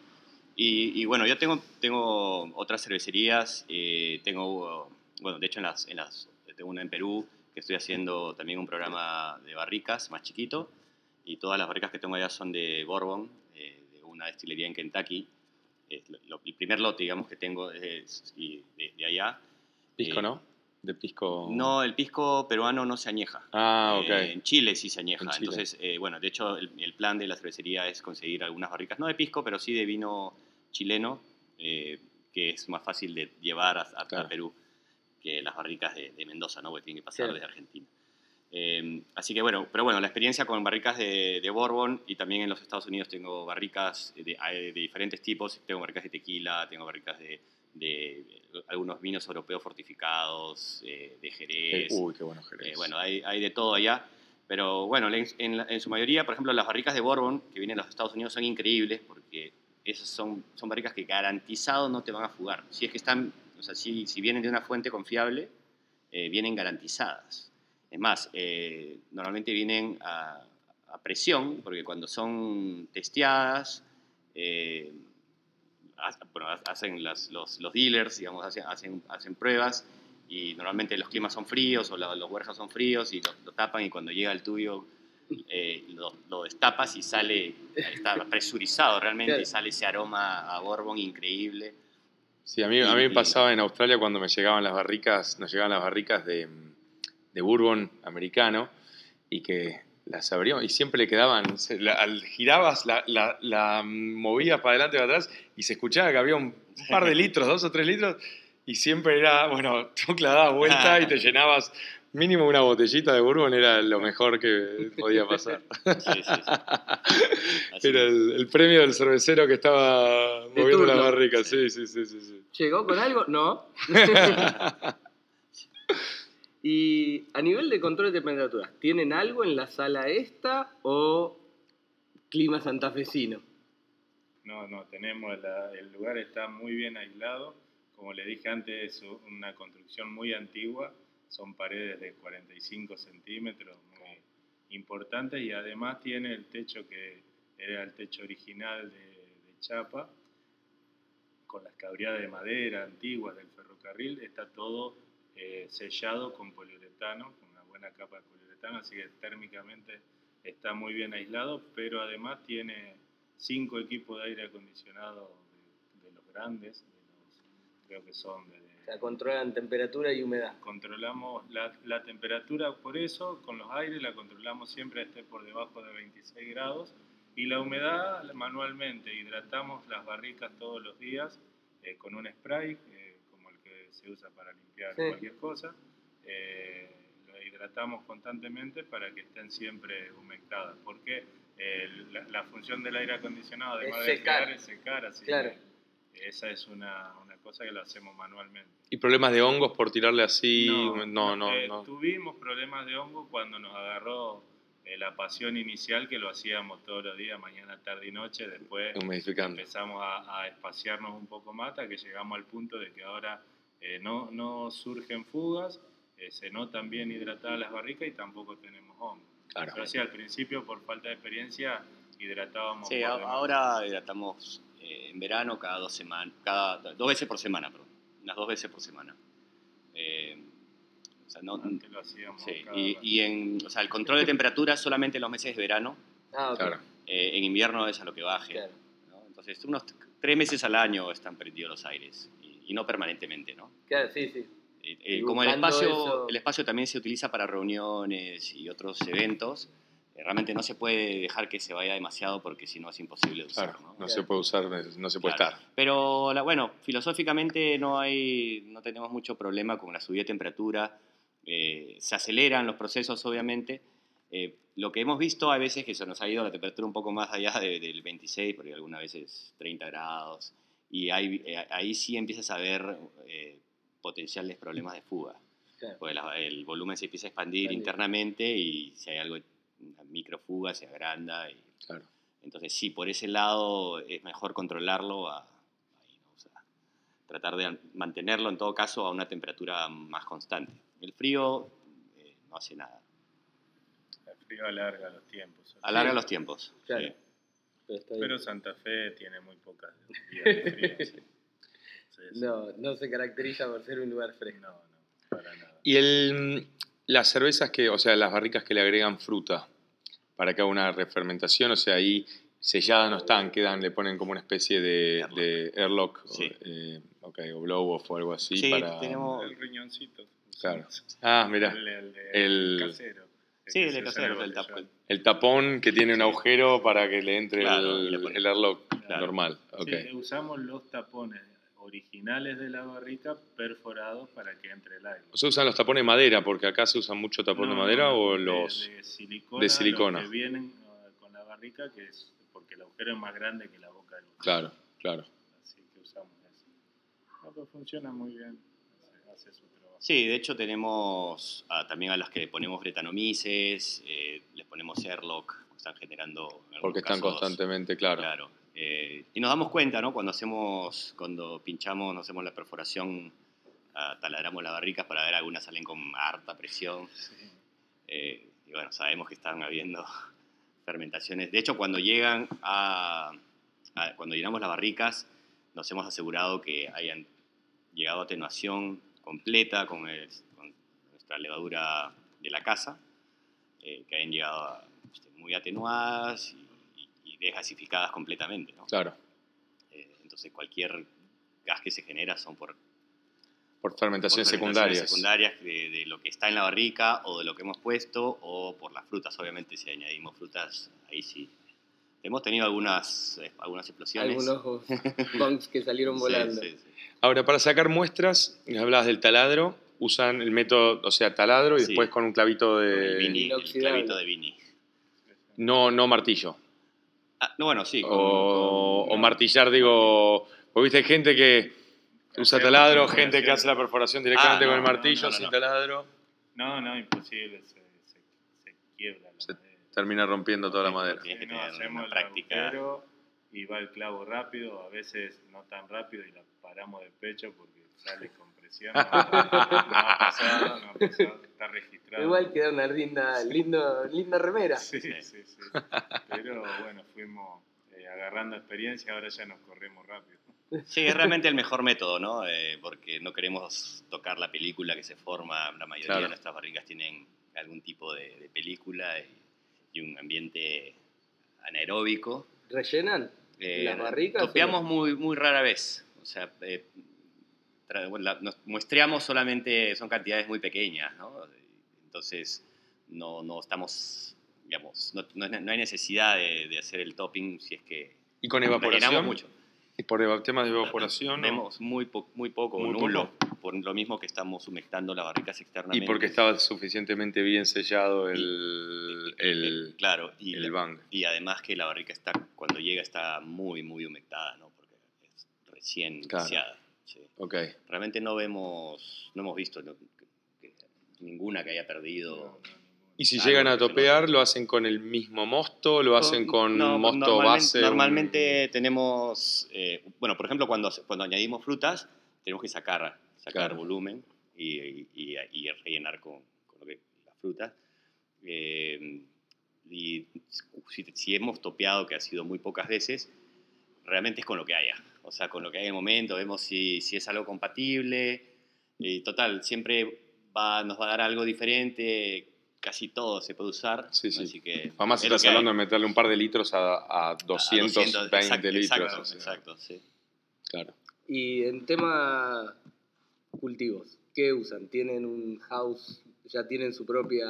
Y, y, bueno, yo tengo, tengo otras cervecerías, eh, tengo, bueno, de hecho en las, en las, tengo una en Perú, que estoy haciendo también un programa de barricas más chiquito, y todas las barricas que tengo allá son de Bourbon, eh, de una destilería en Kentucky. el primer lote, digamos, que tengo es, de, de allá. Pisco, ¿no? De pisco? No, el pisco peruano no se añeja. Ah, ok. Eh, en Chile sí se añeja. Entonces, eh, bueno, de hecho, el, plan de la cervecería es conseguir algunas barricas, no de pisco, pero sí de vino chileno, eh, que es más fácil de llevar a, Perú que las barricas de, Mendoza, ¿no? Porque tienen que pasar desde Argentina. así que bueno, pero bueno, la experiencia con barricas de, de Bourbon y también en los Estados Unidos tengo barricas de, de diferentes tipos. Tengo barricas de tequila, tengo barricas de de algunos vinos europeos fortificados, eh, de Jerez. Uy, qué bueno Jerez. Eh, bueno, hay, hay, de todo allá. Pero bueno, en, en, su mayoría, por ejemplo, las barricas de Bourbon que vienen de los Estados Unidos son increíbles porque esas son, son barricas que garantizado no te van a fugar. Si es que están, o sea, si, si vienen de una fuente confiable, eh, vienen garantizadas. Es más, normalmente vienen a, a, presión porque cuando son testeadas, hacen los, los, dealers, digamos, hacen, hacen, pruebas y normalmente los climas son fríos o los huerjas son fríos y lo, tapan y cuando llega el tuyo eh, lo, destapas y sale, está presurizado realmente y sale ese aroma a bourbon increíble. Sí, a mí, a mí me pasaba en Australia cuando me llegaban las barricas, nos llegaban las barricas de, de bourbon americano y que las abríamos y siempre le quedaban, al, girabas, la, la, la, movías para adelante y para atrás y se escuchaba que había un par de litros, dos o tres litros, y siempre era, bueno, tú la dabas vuelta y te llenabas mínimo una botellita de bourbon era lo mejor que podía pasar. Sí, sí, sí. Era el, premio del cervecero que estaba moviendo la barrica, sí, sí, sí, sí, ¿Llegó con algo? No. Y a nivel de control de temperaturas, ¿tienen algo en la sala esta o clima santafesino? No, no, tenemos, el lugar está muy bien aislado. Como le dije antes, es una construcción muy antigua son paredes de 45 centímetros, muy importantes, y además tiene el techo que era el techo original de, chapa, con las cabriadas de madera antiguas del ferrocarril, está todo eh, sellado con poliuretano, con una buena capa de poliuretano, así que térmicamente está muy bien aislado, pero además tiene cinco equipos de aire acondicionado de, los grandes, creo que son de o sea, controlan temperatura y humedad. Controlamos la, temperatura por eso, con los aires la controlamos siempre esté por debajo de 26 grados y la humedad manualmente. Hidratamos las barricas todos los días eh, con un spray, eh, se usa para limpiar cualquier cosa. Eh, lo hidratamos constantemente para que estén siempre humectadas, porque la, función del aire acondicionado, además de secar, es secar, así claro. esa es una, cosa que lo hacemos manualmente. ¿Y problemas de hongos por tirarle así? No, no, eh, no. Tuvimos problemas de hongos cuando nos agarró eh, la pasión inicial que lo hacíamos todos los días, mañana, tarde y noche. Después empezamos a, espaciarnos un poco más hasta que llegamos al punto de que ahora eh, no, no surgen fugas, se notan bien hidratadas las barricas y tampoco tenemos hongos. Claro. Pero sí, al principio, por falta de experiencia, hidratábamos. Sí, ahora hidratamos eh, en verano cada dos semanas, cada dos veces por semana, perdón, unas dos veces por semana. Eh, o sea, no, lo hacíamos sí, y, y, en, o sea, el control de temperatura solamente en los meses de verano. Ah, claro. Eh, en invierno es a lo que baje. ¿no? Entonces, unos tres meses al año están prendidos los aires y, no permanentemente, ¿no? Claro, sí, sí. como el espacio, el espacio también se utiliza para reuniones y otros eventos, realmente no se puede dejar que se vaya demasiado porque si no es imposible usar. ¿no? se puede usar, no se puede estar. Pero bueno, filosóficamente no, hay, no tenemos mucho problema con la subida de temperatura. Eh, se aceleran los procesos, obviamente. Eh, lo que hemos visto a veces que se nos ha ido la temperatura un poco más allá del 26, porque algunas veces 30 grados, y ahí, eh, ahí sí empiezas a ver potenciales problemas de fuga. Porque el volumen se empieza a expandir internamente y si hay algo una microfuga se agranda. Y, claro. Entonces, sí, por ese lado es mejor controlarlo a, tratar de mantenerlo en todo caso a una temperatura más constante. El frío eh, no hace nada. El frío alarga los tiempos. Alarga los tiempos. Pero, Santa Fe tiene muy pocas días de frío. no, no se caracteriza por ser un lugar fresco. No, no, para nada. Y el, las cervezas que, o sea, las barricas que le agregan fruta para que haga una refermentación, o sea, ahí selladas no están, quedan, le ponen como una especie de, de airlock, o, eh, o blow off o algo así. Sí, para, tenemos el riñoncito. Claro. Ah, mira. El, el, casero. Sí, el casero, el tapón. El tapón que tiene un agujero para que le entre el, el, airlock normal. Okay. Sí, usamos los tapones originales de la barrica perforados para que entre el aire. ¿Se usan los tapones de madera? Porque acá se usan mucho tapón de madera o los de, silicona, de silicona. Los que vienen uh, con la barrica, que es porque el agujero es más grande que la boca del Claro, claro. Así que usamos eso. No, pero funciona muy bien. Hace, su trabajo. Sí, de hecho tenemos también a las que ponemos bretanomices, eh, les ponemos airlock, están generando... Porque están constantemente, claro. Claro eh, y nos damos cuenta, ¿no? Cuando hacemos, cuando pinchamos, nos hacemos la perforación, uh, taladramos las barricas para ver algunas salen con harta presión. Eh, y bueno, sabemos que están habiendo fermentaciones. De hecho, cuando llegan a, cuando llenamos las barricas, nos hemos asegurado que hayan llegado a atenuación completa con, nuestra levadura de la casa, eh, que hayan llegado este, muy atenuadas desgasificadas completamente. ¿no? Claro. Eh, entonces cualquier gas que se genera son por, Por fermentaciones secundarias. secundarias de, de, lo que está en la barrica o de lo que hemos puesto o por las frutas, obviamente, si añadimos frutas, ahí sí. Hemos tenido algunas, eh, algunas explosiones. Algunos bunks que salieron volando. Sí, sí, Ahora, para sacar muestras, hablabas del taladro, usan el método, o sea, taladro y después con un clavito de... El, el clavito de Vini. No, no martillo. Ah, no, bueno, sí. Con, o, con, o, martillar, digo, porque viste, hay gente que usa taladro, gente que hace la perforación directamente ah, no, con el martillo, no, no, sin taladro. No, no, imposible, se, se, se quiebra. La se termina rompiendo toda la madera. Tienes que tener una práctica. Y va el clavo rápido, a veces no tan rápido y la paramos de pecho porque sale con presión. No, ha pasado, no ha pasado, está registrado. Igual queda una linda, lindo, linda remera. Sí, sí, sí. Pero bueno, fuimos eh, agarrando experiencia, ahora ya nos corremos rápido. Sí, es realmente el mejor método, ¿no? Eh, porque no queremos tocar la película que se forma, la mayoría claro. de nuestras barricas tienen algún tipo de, de película y, y, un ambiente anaeróbico. ¿Rellenan eh, las barricas? Topeamos muy, muy rara vez, o sea, eh, la, nos muestreamos solamente, son cantidades muy pequeñas, ¿no? Entonces, no, no estamos, digamos, no, no, hay necesidad de, de, hacer el topping si es que... ¿Y con evaporación? mucho. ¿Y por temas de evaporación? Vemos ¿no? muy, po muy poco, muy nulo, poco. Por lo mismo que estamos humectando las barricas externamente. Y porque estaba suficientemente bien sellado el, y, el, el, claro, y, el bang. Y además que la barrica está, cuando llega está muy, muy humectada, ¿no? Porque es recién claro. iniciada. Sí. Okay. Realmente no vemos, no hemos visto no, que, ninguna que haya perdido... Y si llegan a topear, ¿lo hacen con el mismo mosto? ¿Lo hacen con no, mosto normalmente, base? Normalmente un... tenemos, eh, bueno, por ejemplo, cuando, cuando añadimos frutas, tenemos que sacar, sacar claro. volumen y, y, y, rellenar con, con lo que, las frutas. Eh, y si, si, hemos topeado, que ha sido muy pocas veces, realmente es con lo que haya. O sea, con lo que hay en el momento, vemos si, si es algo compatible. Y total, siempre va, nos va a dar algo diferente casi todo se puede usar. Sí, sí. Así que Además estás hablando de meterle un par de litros a, a 220 a 200, exacto, litros. Exacto, o sea. exacto, sí. Claro. Y en tema cultivos, ¿qué usan? ¿Tienen un house, ya tienen su propia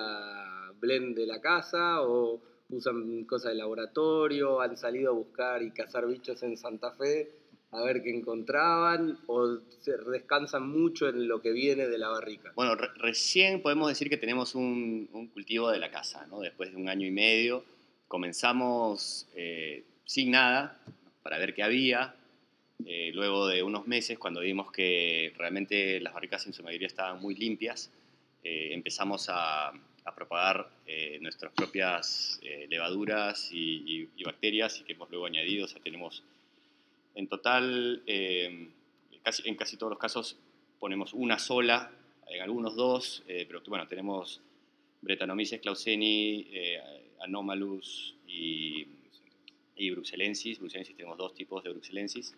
blend de la casa o usan cosas de laboratorio? ¿Han salido a buscar y cazar bichos en Santa Fe? a ver qué encontraban o se descansan mucho en lo que viene de la barrica? Bueno, re recién podemos decir que tenemos un, un, cultivo de la casa, ¿no? Después de un año y medio comenzamos eh, sin nada para ver qué había. Eh, luego de unos meses, cuando vimos que realmente las barricas en su mayoría estaban muy limpias, eh, empezamos a, a propagar eh, nuestras propias levaduras y, bacterias y que hemos luego añadido, o sea, tenemos en total, casi, en casi todos los casos ponemos una sola, en algunos dos, pero bueno, tenemos Brettanomyces clauseni, Anomalus y, y, Bruxellensis. Bruxellensis tenemos dos tipos de Bruxellensis.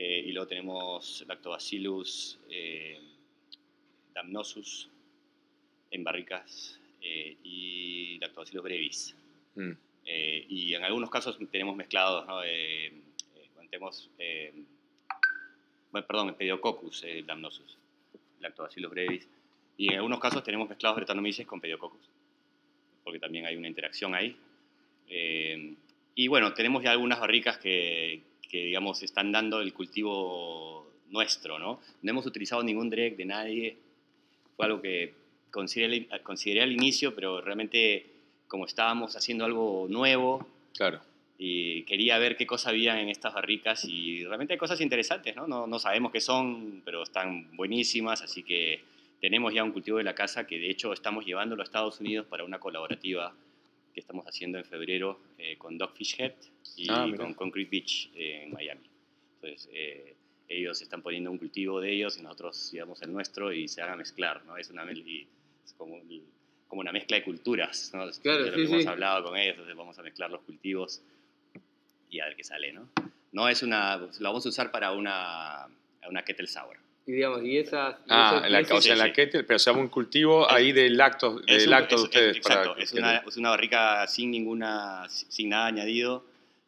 Eh, y luego tenemos Lactobacillus damnosus en barricas y Lactobacillus brevis. Mm. y en algunos casos tenemos mezclados, ¿no? tenemos, eh, bueno, perdón, Pediococcus eh, damnosus, Lactobacillus brevis, y en algunos casos tenemos mezclados Brettanomyces con Pediococcus, porque también hay una interacción ahí. Eh, y bueno, tenemos ya algunas barricas que, que, digamos, están dando el cultivo nuestro, ¿no? No hemos utilizado ningún direct de nadie, fue algo que consideré, consideré al inicio, pero realmente como estábamos haciendo algo nuevo, claro y quería ver qué cosa había en estas barricas y realmente hay cosas interesantes, ¿no? No, no sabemos qué son, pero están buenísimas, así que tenemos ya un cultivo de la casa que de hecho estamos llevándolo a Estados Unidos para una colaborativa que estamos haciendo en febrero eh, con Dogfish Head y ah, con Concrete Beach eh, en Miami. Entonces, eh, ellos están poniendo un cultivo de ellos y nosotros llevamos el nuestro y se van a mezclar, ¿no? Es, una, es como, como, una mezcla de culturas, ¿no? Claro, de lo sí, que hemos sí. hablado con ellos, entonces vamos a mezclar los cultivos y a ver qué sale, ¿no? No es una, lo vamos a usar para una, una kettle sour. Y digamos, y esas... Ah, en la, o sea, en la kettle, pero se llama un cultivo es, ahí de lactos, de, un, lactos es, de ustedes. Exacto, para, es, una, es una barrica sin ninguna, sin nada añadido,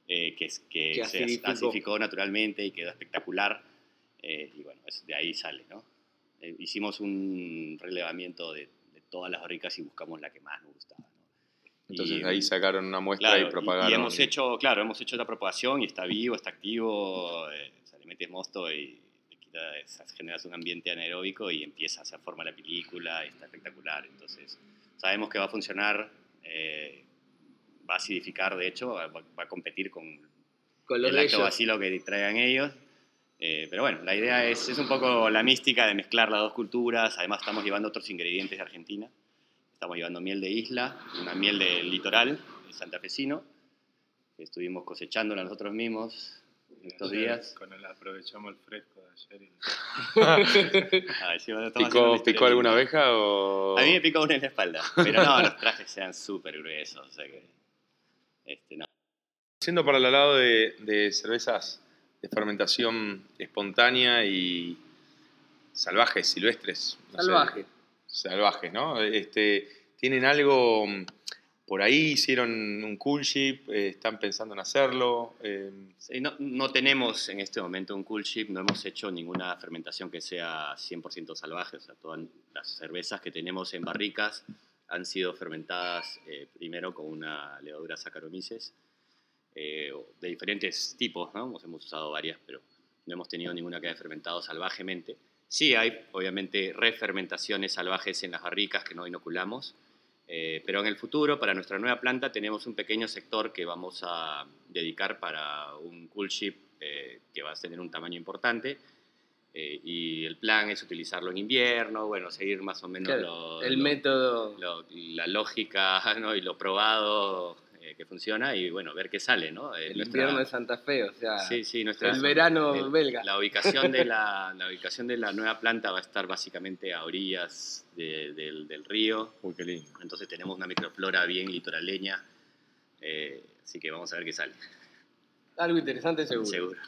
eh, que, que, que se acidificó. acidificó naturalmente y quedó espectacular. Eh, y bueno, de ahí sale, ¿no? eh, hicimos un relevamiento de, todas las barricas y buscamos la que más nos gustaba. Entonces ahí sacaron una muestra y propagaron. Y, hemos hecho, claro, hemos hecho la propagación y está vivo, está activo, eh, le metes mosto y generas un ambiente anaeróbico y empieza a hacer forma la película y está espectacular. Entonces sabemos que va a funcionar, eh, va a acidificar, de hecho, va, a competir con, con el lactobacilo que traigan ellos eh, pero bueno, la idea es, es un poco la mística de mezclar las dos culturas. Además, estamos llevando otros ingredientes de Argentina. Estamos llevando miel de isla, una miel del litoral, santafesino, estuvimos cosechándola nosotros mismos estos días. Con el aprovechamos el fresco de ayer. ¿Picó, ¿Picó, alguna abeja o...? A mí me picó una en la espalda, pero no, los trajes sean súper gruesos, o sea que... Este, no. Siendo para el lado de, de cervezas de fermentación espontánea y salvajes, silvestres. salvajes. salvajes, ¿no? Este, ¿Tienen algo por ahí? ¿Hicieron un cool ship? Eh, ¿Están pensando en hacerlo? Eh, no, no, tenemos en este momento un cool ship, no hemos hecho ninguna fermentación que sea 100% salvaje. O sea, todas las cervezas que tenemos en barricas han sido fermentadas eh, primero con una levadura Saccharomyces eh, de diferentes tipos, ¿no? Hemos usado varias, pero no hemos tenido ninguna que haya fermentado salvajemente. Sí hay, obviamente, refermentaciones salvajes en las barricas que no inoculamos, eh, pero en el futuro, para nuestra nueva planta, tenemos un pequeño sector que vamos a dedicar para un cool ship eh, que va a tener un tamaño importante. y el plan es utilizarlo en invierno, bueno, seguir más o menos el método, la lógica ¿no? y lo probado que funciona y bueno, ver qué sale, ¿no? Eh, el nuestra, invierno de Santa Fe, o sea, sí, sí, nuestra, el verano belga. La ubicación, de la, la, ubicación de la nueva planta va a estar básicamente a orillas del, del, río. Uy, qué lindo. Entonces tenemos una microflora bien litoraleña, eh, así que vamos a ver qué sale. Algo interesante seguro. Seguro.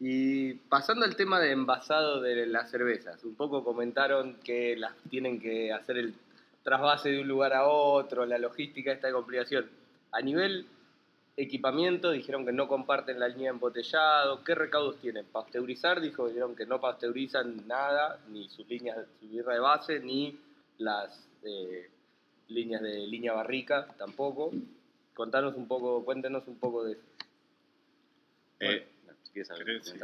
Y pasando al tema de envasado de las cervezas, un poco comentaron que las tienen que hacer el trasvase de un lugar a otro, la logística, esta complicación. A nivel equipamiento, dijeron que no comparten la línea de embotellado. ¿Qué recaudos tienen? Pasteurizar, dijo, dijeron que no pasteurizan nada, ni sus líneas, su birra de base, ni las eh, líneas de línea barrica tampoco. Contanos un poco, cuéntenos un poco de eso. Eh, si,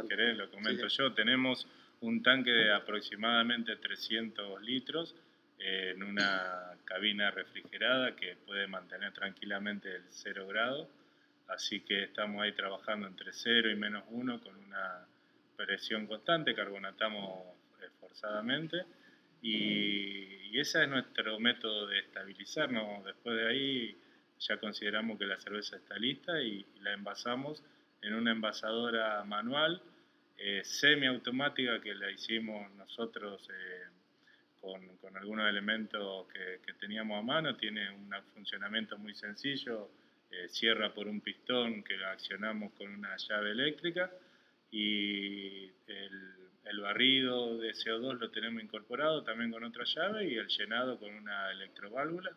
querés, lo comento yo. Tenemos un tanque de aproximadamente 300 litros en una cabina refrigerada que puede mantener tranquilamente el 0 grado. Así que estamos ahí trabajando entre 0 y menos 1 con una presión constante, carbonatamos forzadamente y, y ese es nuestro método de estabilizarnos. Después de ahí ya consideramos que la cerveza está lista y, la envasamos en una envasadora manual eh, semiautomática que la hicimos nosotros eh, con, con algunos elementos que, que, teníamos a mano. Tiene un funcionamiento muy sencillo, eh, cierra por un pistón que lo accionamos con una llave eléctrica y el, el, barrido de CO2 lo tenemos incorporado también con otra llave y el llenado con una electroválvula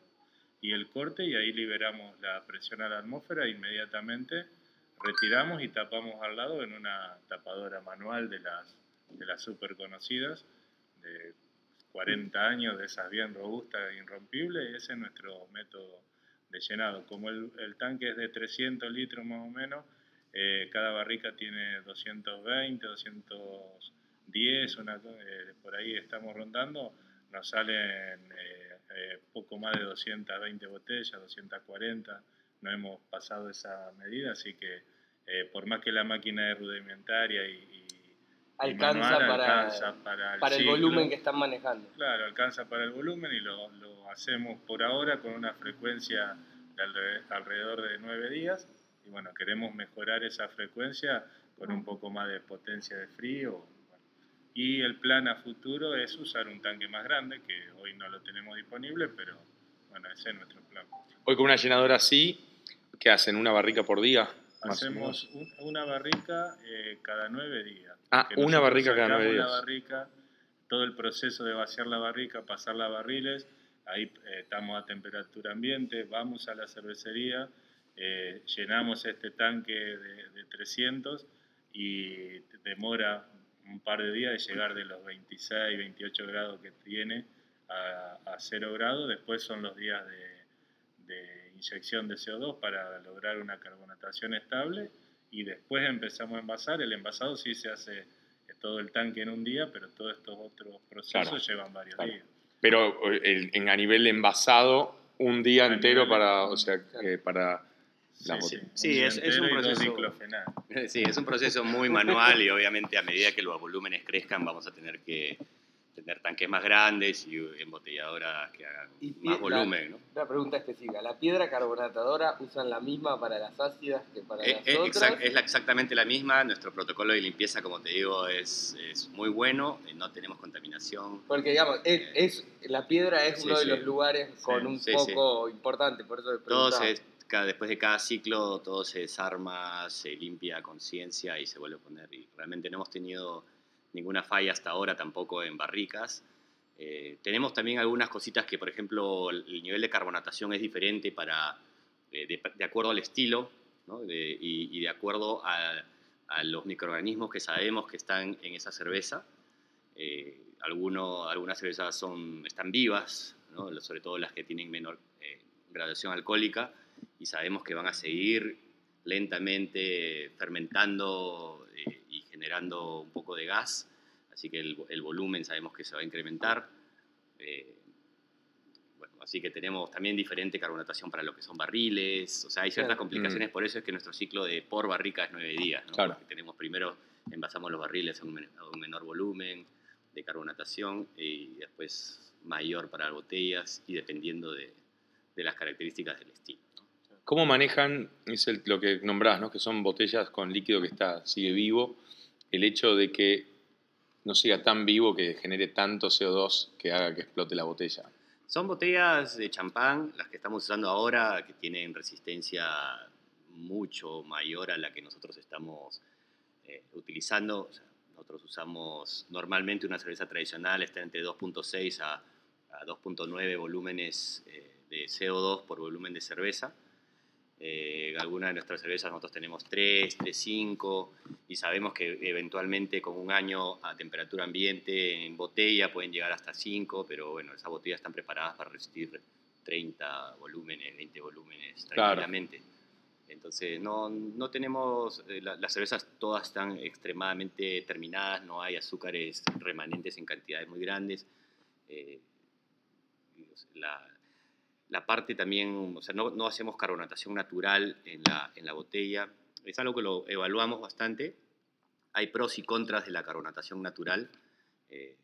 y el corte y ahí liberamos la presión a la atmósfera e inmediatamente retiramos y tapamos al lado en una tapadora manual de las, de las super conocidas de 40 años de esas bien robustas e irrompibles, y ese es nuestro método de llenado. Como el, el tanque es de 300 litros más o menos, eh, cada barrica tiene 220, 210, una, eh, por ahí estamos rondando, nos salen eh, poco más de 220 botellas, 240, no hemos pasado esa medida, así que por más que la máquina es rudimentaria y alcanza, para, para, el, volumen que están manejando. Claro, alcanza para el volumen y lo, lo hacemos por ahora con una frecuencia de alrededor de nueve días. Y bueno, queremos mejorar esa frecuencia con un poco más de potencia de frío. Y el plan a futuro es usar un tanque más grande, que hoy no lo tenemos disponible, pero bueno, ese es nuestro plan. Hoy con una llenadora así, ¿qué hacen? ¿Una barrica por día? Hacemos una barrica eh, cada nueve días. Ah, una barrica cada nueve días. La barrica, todo el proceso de vaciar la barrica, pasarla a barriles, ahí eh, estamos a temperatura ambiente, vamos a la cervecería, eh, llenamos este tanque de, 300 y demora un par de días de llegar de los 26, 28 grados que tiene a, a 0 grados. Después son los días de, de inyección de CO2 para lograr una carbonatación estable y después empezamos a envasar. El envasado sí se hace todo el tanque en un día, pero todos estos otros procesos llevan varios días. Pero en, a nivel envasado, un día entero para, o sea, para la sí, sí. es, es, un proceso. Sí, es un proceso muy manual y obviamente a medida que los volúmenes crezcan vamos a tener que tener tanques más grandes y embotelladoras que hagan más volumen. ¿no? Una pregunta específica, ¿la piedra carbonatadora usan la misma para las ácidas que para eh, las eh, otras? es exactamente la misma, nuestro protocolo de limpieza, como te digo, es, es muy bueno, eh, no tenemos contaminación. Porque, digamos, es, la piedra es uno de los lugares con un poco importante, por eso Todo se, después de cada ciclo todo se desarma, se limpia a conciencia y se vuelve a poner. Y realmente no hemos tenido ninguna falla hasta ahora tampoco en barricas. Eh, tenemos también algunas cositas que, por ejemplo, el nivel de carbonatación es diferente para, eh, de, acuerdo al estilo y, de acuerdo a, los microorganismos que sabemos que están en esa cerveza. Eh, algunas cervezas son, están vivas, sobre todo las que tienen menor graduación alcohólica, y sabemos que van a seguir lentamente fermentando generando un poco de gas, así que el, volumen sabemos que se va a incrementar. Eh, bueno, así que tenemos también diferente carbonatación para lo que son barriles, o sea, hay ciertas complicaciones, mm. por eso es que nuestro ciclo de por barrica es nueve días, ¿no? Claro. Porque tenemos primero, envasamos los barriles a un, menor volumen de carbonatación y después mayor para las botellas y dependiendo de, de las características del estilo. ¿Cómo manejan, es lo que nombrás, ¿no? que son botellas con líquido que está, sigue vivo? El hecho de que no siga tan vivo que genere tanto CO2 que haga que explote la botella. Son botellas de champán, las que estamos usando ahora, que tienen resistencia mucho mayor a la que nosotros estamos eh, utilizando. nosotros usamos normalmente una cerveza tradicional, está entre 2.6 a, 2.9 volúmenes eh, de CO2 por volumen de cerveza. Eh, algunas de nuestras cervezas nosotros tenemos 3, 3, 5 y sabemos que eventualmente con un año a temperatura ambiente en botella pueden llegar hasta 5, pero bueno, esas botellas están preparadas para resistir 30 volúmenes, 20 volúmenes tranquilamente. Entonces no, no tenemos, eh, las cervezas todas están extremadamente terminadas, no hay azúcares remanentes en cantidades muy grandes. Eh, la, la parte también, o sea, no, no, hacemos carbonatación natural en la, en la botella. Es algo que lo evaluamos bastante. Hay pros y contras de la carbonatación natural. Eh,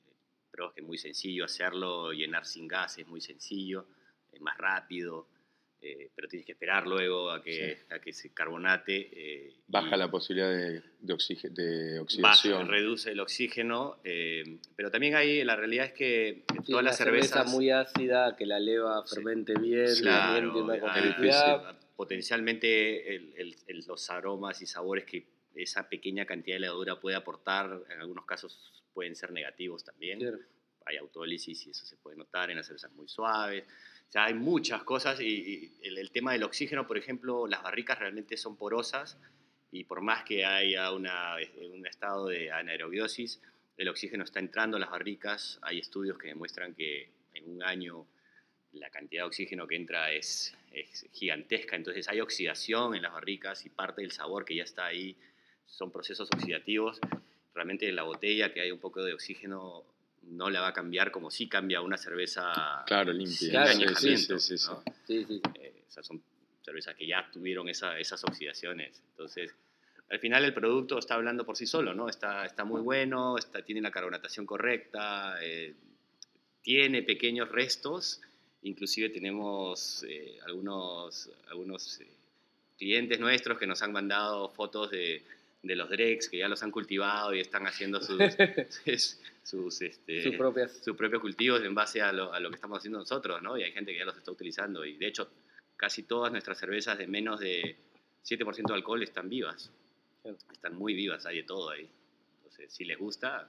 que es muy sencillo hacerlo, llenar sin gas es muy sencillo, es más rápido. Eh, pero tienes que esperar luego a que, a que se carbonate. Eh, Baja la posibilidad de, de, oxidación. reduce el oxígeno, eh, pero también hay, la realidad es que todas las cervezas... cerveza muy ácida, que la leva fermente bien, claro, potencialmente los aromas y sabores que esa pequeña cantidad de levadura puede aportar, en algunos casos pueden ser negativos también. Hay autólisis y eso se puede notar en las cervezas muy suaves. O sea, hay muchas cosas y, el, tema del oxígeno, por ejemplo, las barricas realmente son porosas y por más que haya una, un estado de anaerobiosis, el oxígeno está entrando a las barricas. Hay estudios que demuestran que en un año la cantidad de oxígeno que entra es, es gigantesca, entonces hay oxidación en las barricas y parte del sabor que ya está ahí son procesos oxidativos. Realmente en la botella que hay un poco de oxígeno no la va a cambiar como si cambia una cerveza claro, limpia. sí, sí, sí, sí, eh, esas son cervezas que ya tuvieron esas oxidaciones. Entonces, al final el producto está hablando por sí solo, ¿no? Está, está muy bueno, está, tiene la carbonatación correcta, eh, tiene pequeños restos, inclusive tenemos eh, algunos, algunos clientes nuestros que nos han mandado fotos de, de los Drex, que ya los han cultivado y están haciendo sus, sus, este, sus, propias. sus propios cultivos en base a lo, a lo, que estamos haciendo nosotros, ¿no? Y hay gente que ya los está utilizando. Y de hecho, casi todas nuestras cervezas de menos de 7% de alcohol están vivas. Están muy vivas, hay de todo ahí. Entonces, si les gusta...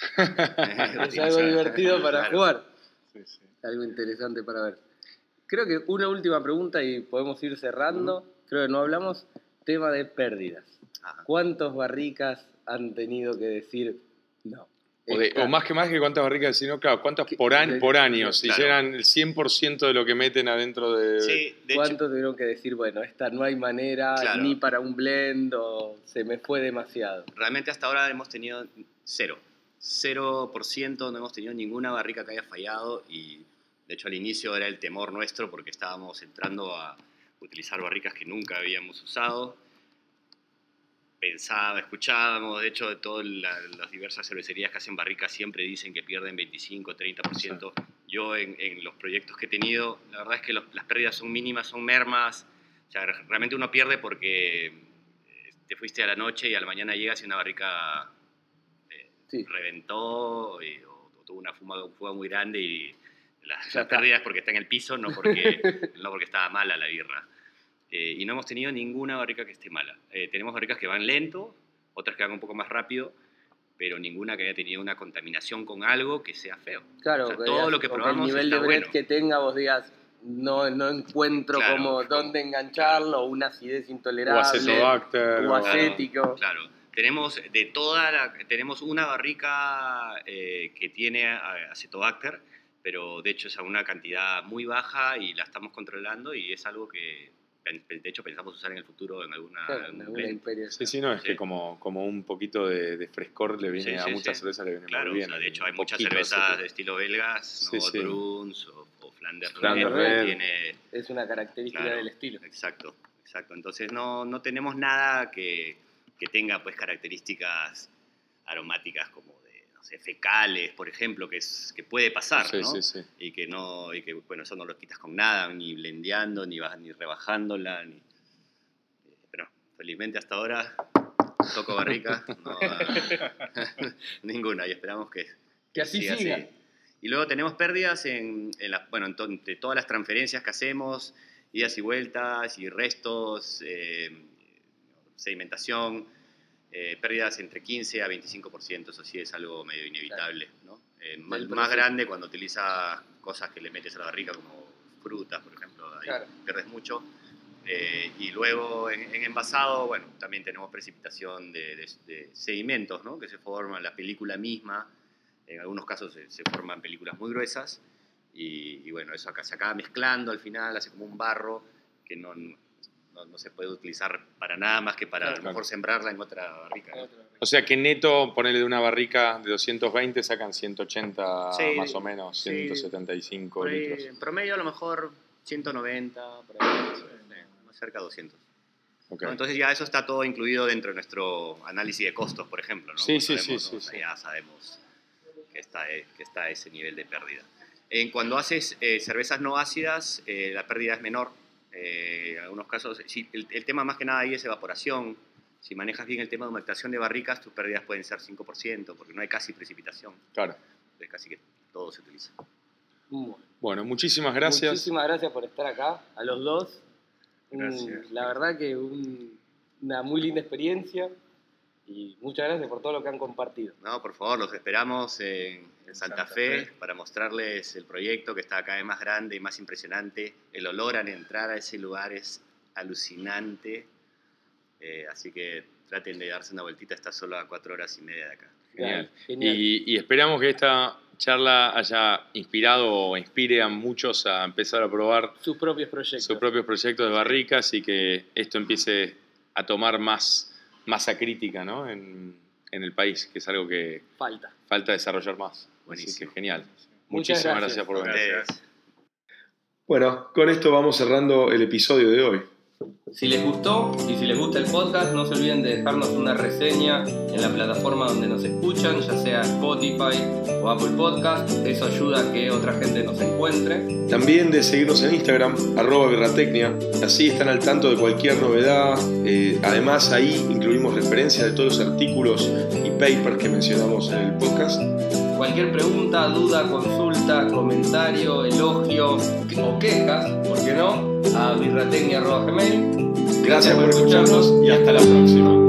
es algo divertido para jugar. Algo interesante para ver. Creo que una última pregunta y podemos ir cerrando. Creo que no hablamos tema de pérdidas. ¿Cuántos barricas han tenido que decir No. O, más que más que cuántas barricas, sino, claro, cuántas por, año por año. Si Claro. llegan el 100% de lo que meten adentro de. Sí, de hecho, ¿Cuánto tuvieron que decir, bueno, esta no hay manera Claro. ni para un blend o se me fue demasiado? realmente hasta ahora hemos tenido cero. 0% no hemos tenido ninguna barrica que haya fallado y de hecho al inicio era el temor nuestro porque estábamos entrando a utilizar barricas que nunca habíamos usado. Pensaba, escuchábamos, de hecho de todas la- las diversas cervecerías que hacen barricas siempre dicen que pierden 25, 30%. Yo en, en los proyectos que he tenido, la verdad es que los- las pérdidas son mínimas, son mermas. O sea, re- realmente uno pierde porque eh, te fuiste a la noche y a la mañana llegas y una barrica eh, Sí. reventó y- o, o tuvo una fuma, fuga muy grande y la, Ya la está. pérdida es porque está en el piso, no porque, no porque estaba mala la birra. Eh, y no hemos tenido ninguna barrica que esté mala. Eh, tenemos barricas que van lento, otras que van un poco más rápido, pero ninguna que haya tenido una contaminación con algo que sea feo. Claro, O sea, todo digas, lo que o probamos el nivel está de bread bueno. que tenga, vos digas, no, no encuentro Claro, como dónde engancharlo, o una acidez O intolerable, acetobacter. o o- acético. Claro. Tenemos de toda la, tenemos una barrica eh, que tiene acetobacter, pero de hecho es a una cantidad muy baja y la estamos controlando y es algo que de hecho pensamos usar en el futuro en alguna, Claro, algún alguna imperio. Sí, sí, no, es Sí. que como, como un poquito de, de frescor le viene Sí, a sí, muchas sí. cervezas le viene Claro, muy o bien. sea, de hecho hay muchas cervezas de estilo belgas, ¿no? sí. Bruns o, o Flanders Flanders Red, Red. tiene Es una característica Claro. del estilo. Exacto, exacto. Entonces no, no tenemos nada que, que tenga pues características aromáticas como no sé, fecales, por ejemplo, que, es, que puede pasar, Sí, ¿no? sí, sí. Y que no, y que bueno, eso no lo quitas con nada, ni blendeando, ni, ni rebajándola, ni... Pero felizmente hasta ahora toco barrica, no, ninguna, y esperamos que, Que así siga. y luego tenemos pérdidas en, en la- bueno, entre todas las transferencias que hacemos, idas y vueltas y restos, eh, sedimentación, eh, pérdidas entre 15 a 25%, eso sí es algo medio inevitable. ¿no? Eh, más, más grande cuando utilizas cosas que le metes a la barrica como frutas, por ejemplo, ahí Claro. pierdes mucho. Eh, y luego en, en envasado, bueno, también tenemos precipitación de, de- de sedimentos, ¿no? Que se forman, la película misma, en algunos casos se, se forman películas muy gruesas, y, y bueno, eso acá se acaba mezclando al final, hace como un barro que no, no, no se puede utilizar para nada más que para a lo Claro. mejor sembrarla en otra barrica. ¿no? O sea que neto, ponerle de una barrica de 220, sacan 180 Sí, más o menos, sí. 175 Por ahí, litros. en promedio a lo mejor 190, por ahí, eh, más cerca de 200. Ok. ¿no? Entonces ya eso está todo incluido dentro de nuestro análisis de costos, por ejemplo. ¿no? Sí, sí, sabemos, sí, ¿no? sí, sí. Ya sabemos que está, eh, que está ese nivel de pérdida. En cuando haces eh, cervezas no ácidas, eh, la pérdida es menor. Eh, en algunos casos, el, el tema más que nada ahí es evaporación. Si manejas bien el tema de humectación de barricas, tus pérdidas pueden ser 5%, porque no hay casi precipitación. Claro. Entonces casi que todo se utiliza. Bueno, Bueno, muchísimas gracias. Muchísimas gracias por estar acá, a los dos. Gracias. la verdad que un- una muy linda experiencia y muchas gracias por todo lo que han compartido. No, por favor, los esperamos en, en Santa, Santa Fe, Fe. para mostrarles el proyecto que está cada vez más grande y más impresionante. El olor al entrar a ese lugar es alucinante. Eh, así que traten de darse una vueltita, está solo a cuatro horas y media de acá. Genial. Genial. Y, y esperamos que esta charla haya inspirado o inspire a muchos a empezar a probar Sus propios proyectos. sus propios proyectos de barricas y que esto empiece a tomar más masa crítica ¿no? en, en el país, que es algo que Falta. falta desarrollar más. Así que genial. Muchas Muchísimas gracias. gracias, por venir. Bueno, con esto vamos cerrando el episodio de hoy. Si les gustó y si les gusta el podcast, no se olviden de dejarnos una reseña en la plataforma donde nos escuchan, ya sea Spotify o Apple Podcast. Eso ayuda a que otra gente nos encuentre. También de seguirnos en Instagram, arroba birratecnia. Así están al tanto de cualquier novedad. Eh, además, ahí incluimos referencias de todos los artículos y papers que mencionamos en el podcast. Cualquier pregunta, duda, consulta, comentario, elogio o quejas, ¿por qué no? A birratecnia.gmail. Gracias por escucharnos y hasta la próxima.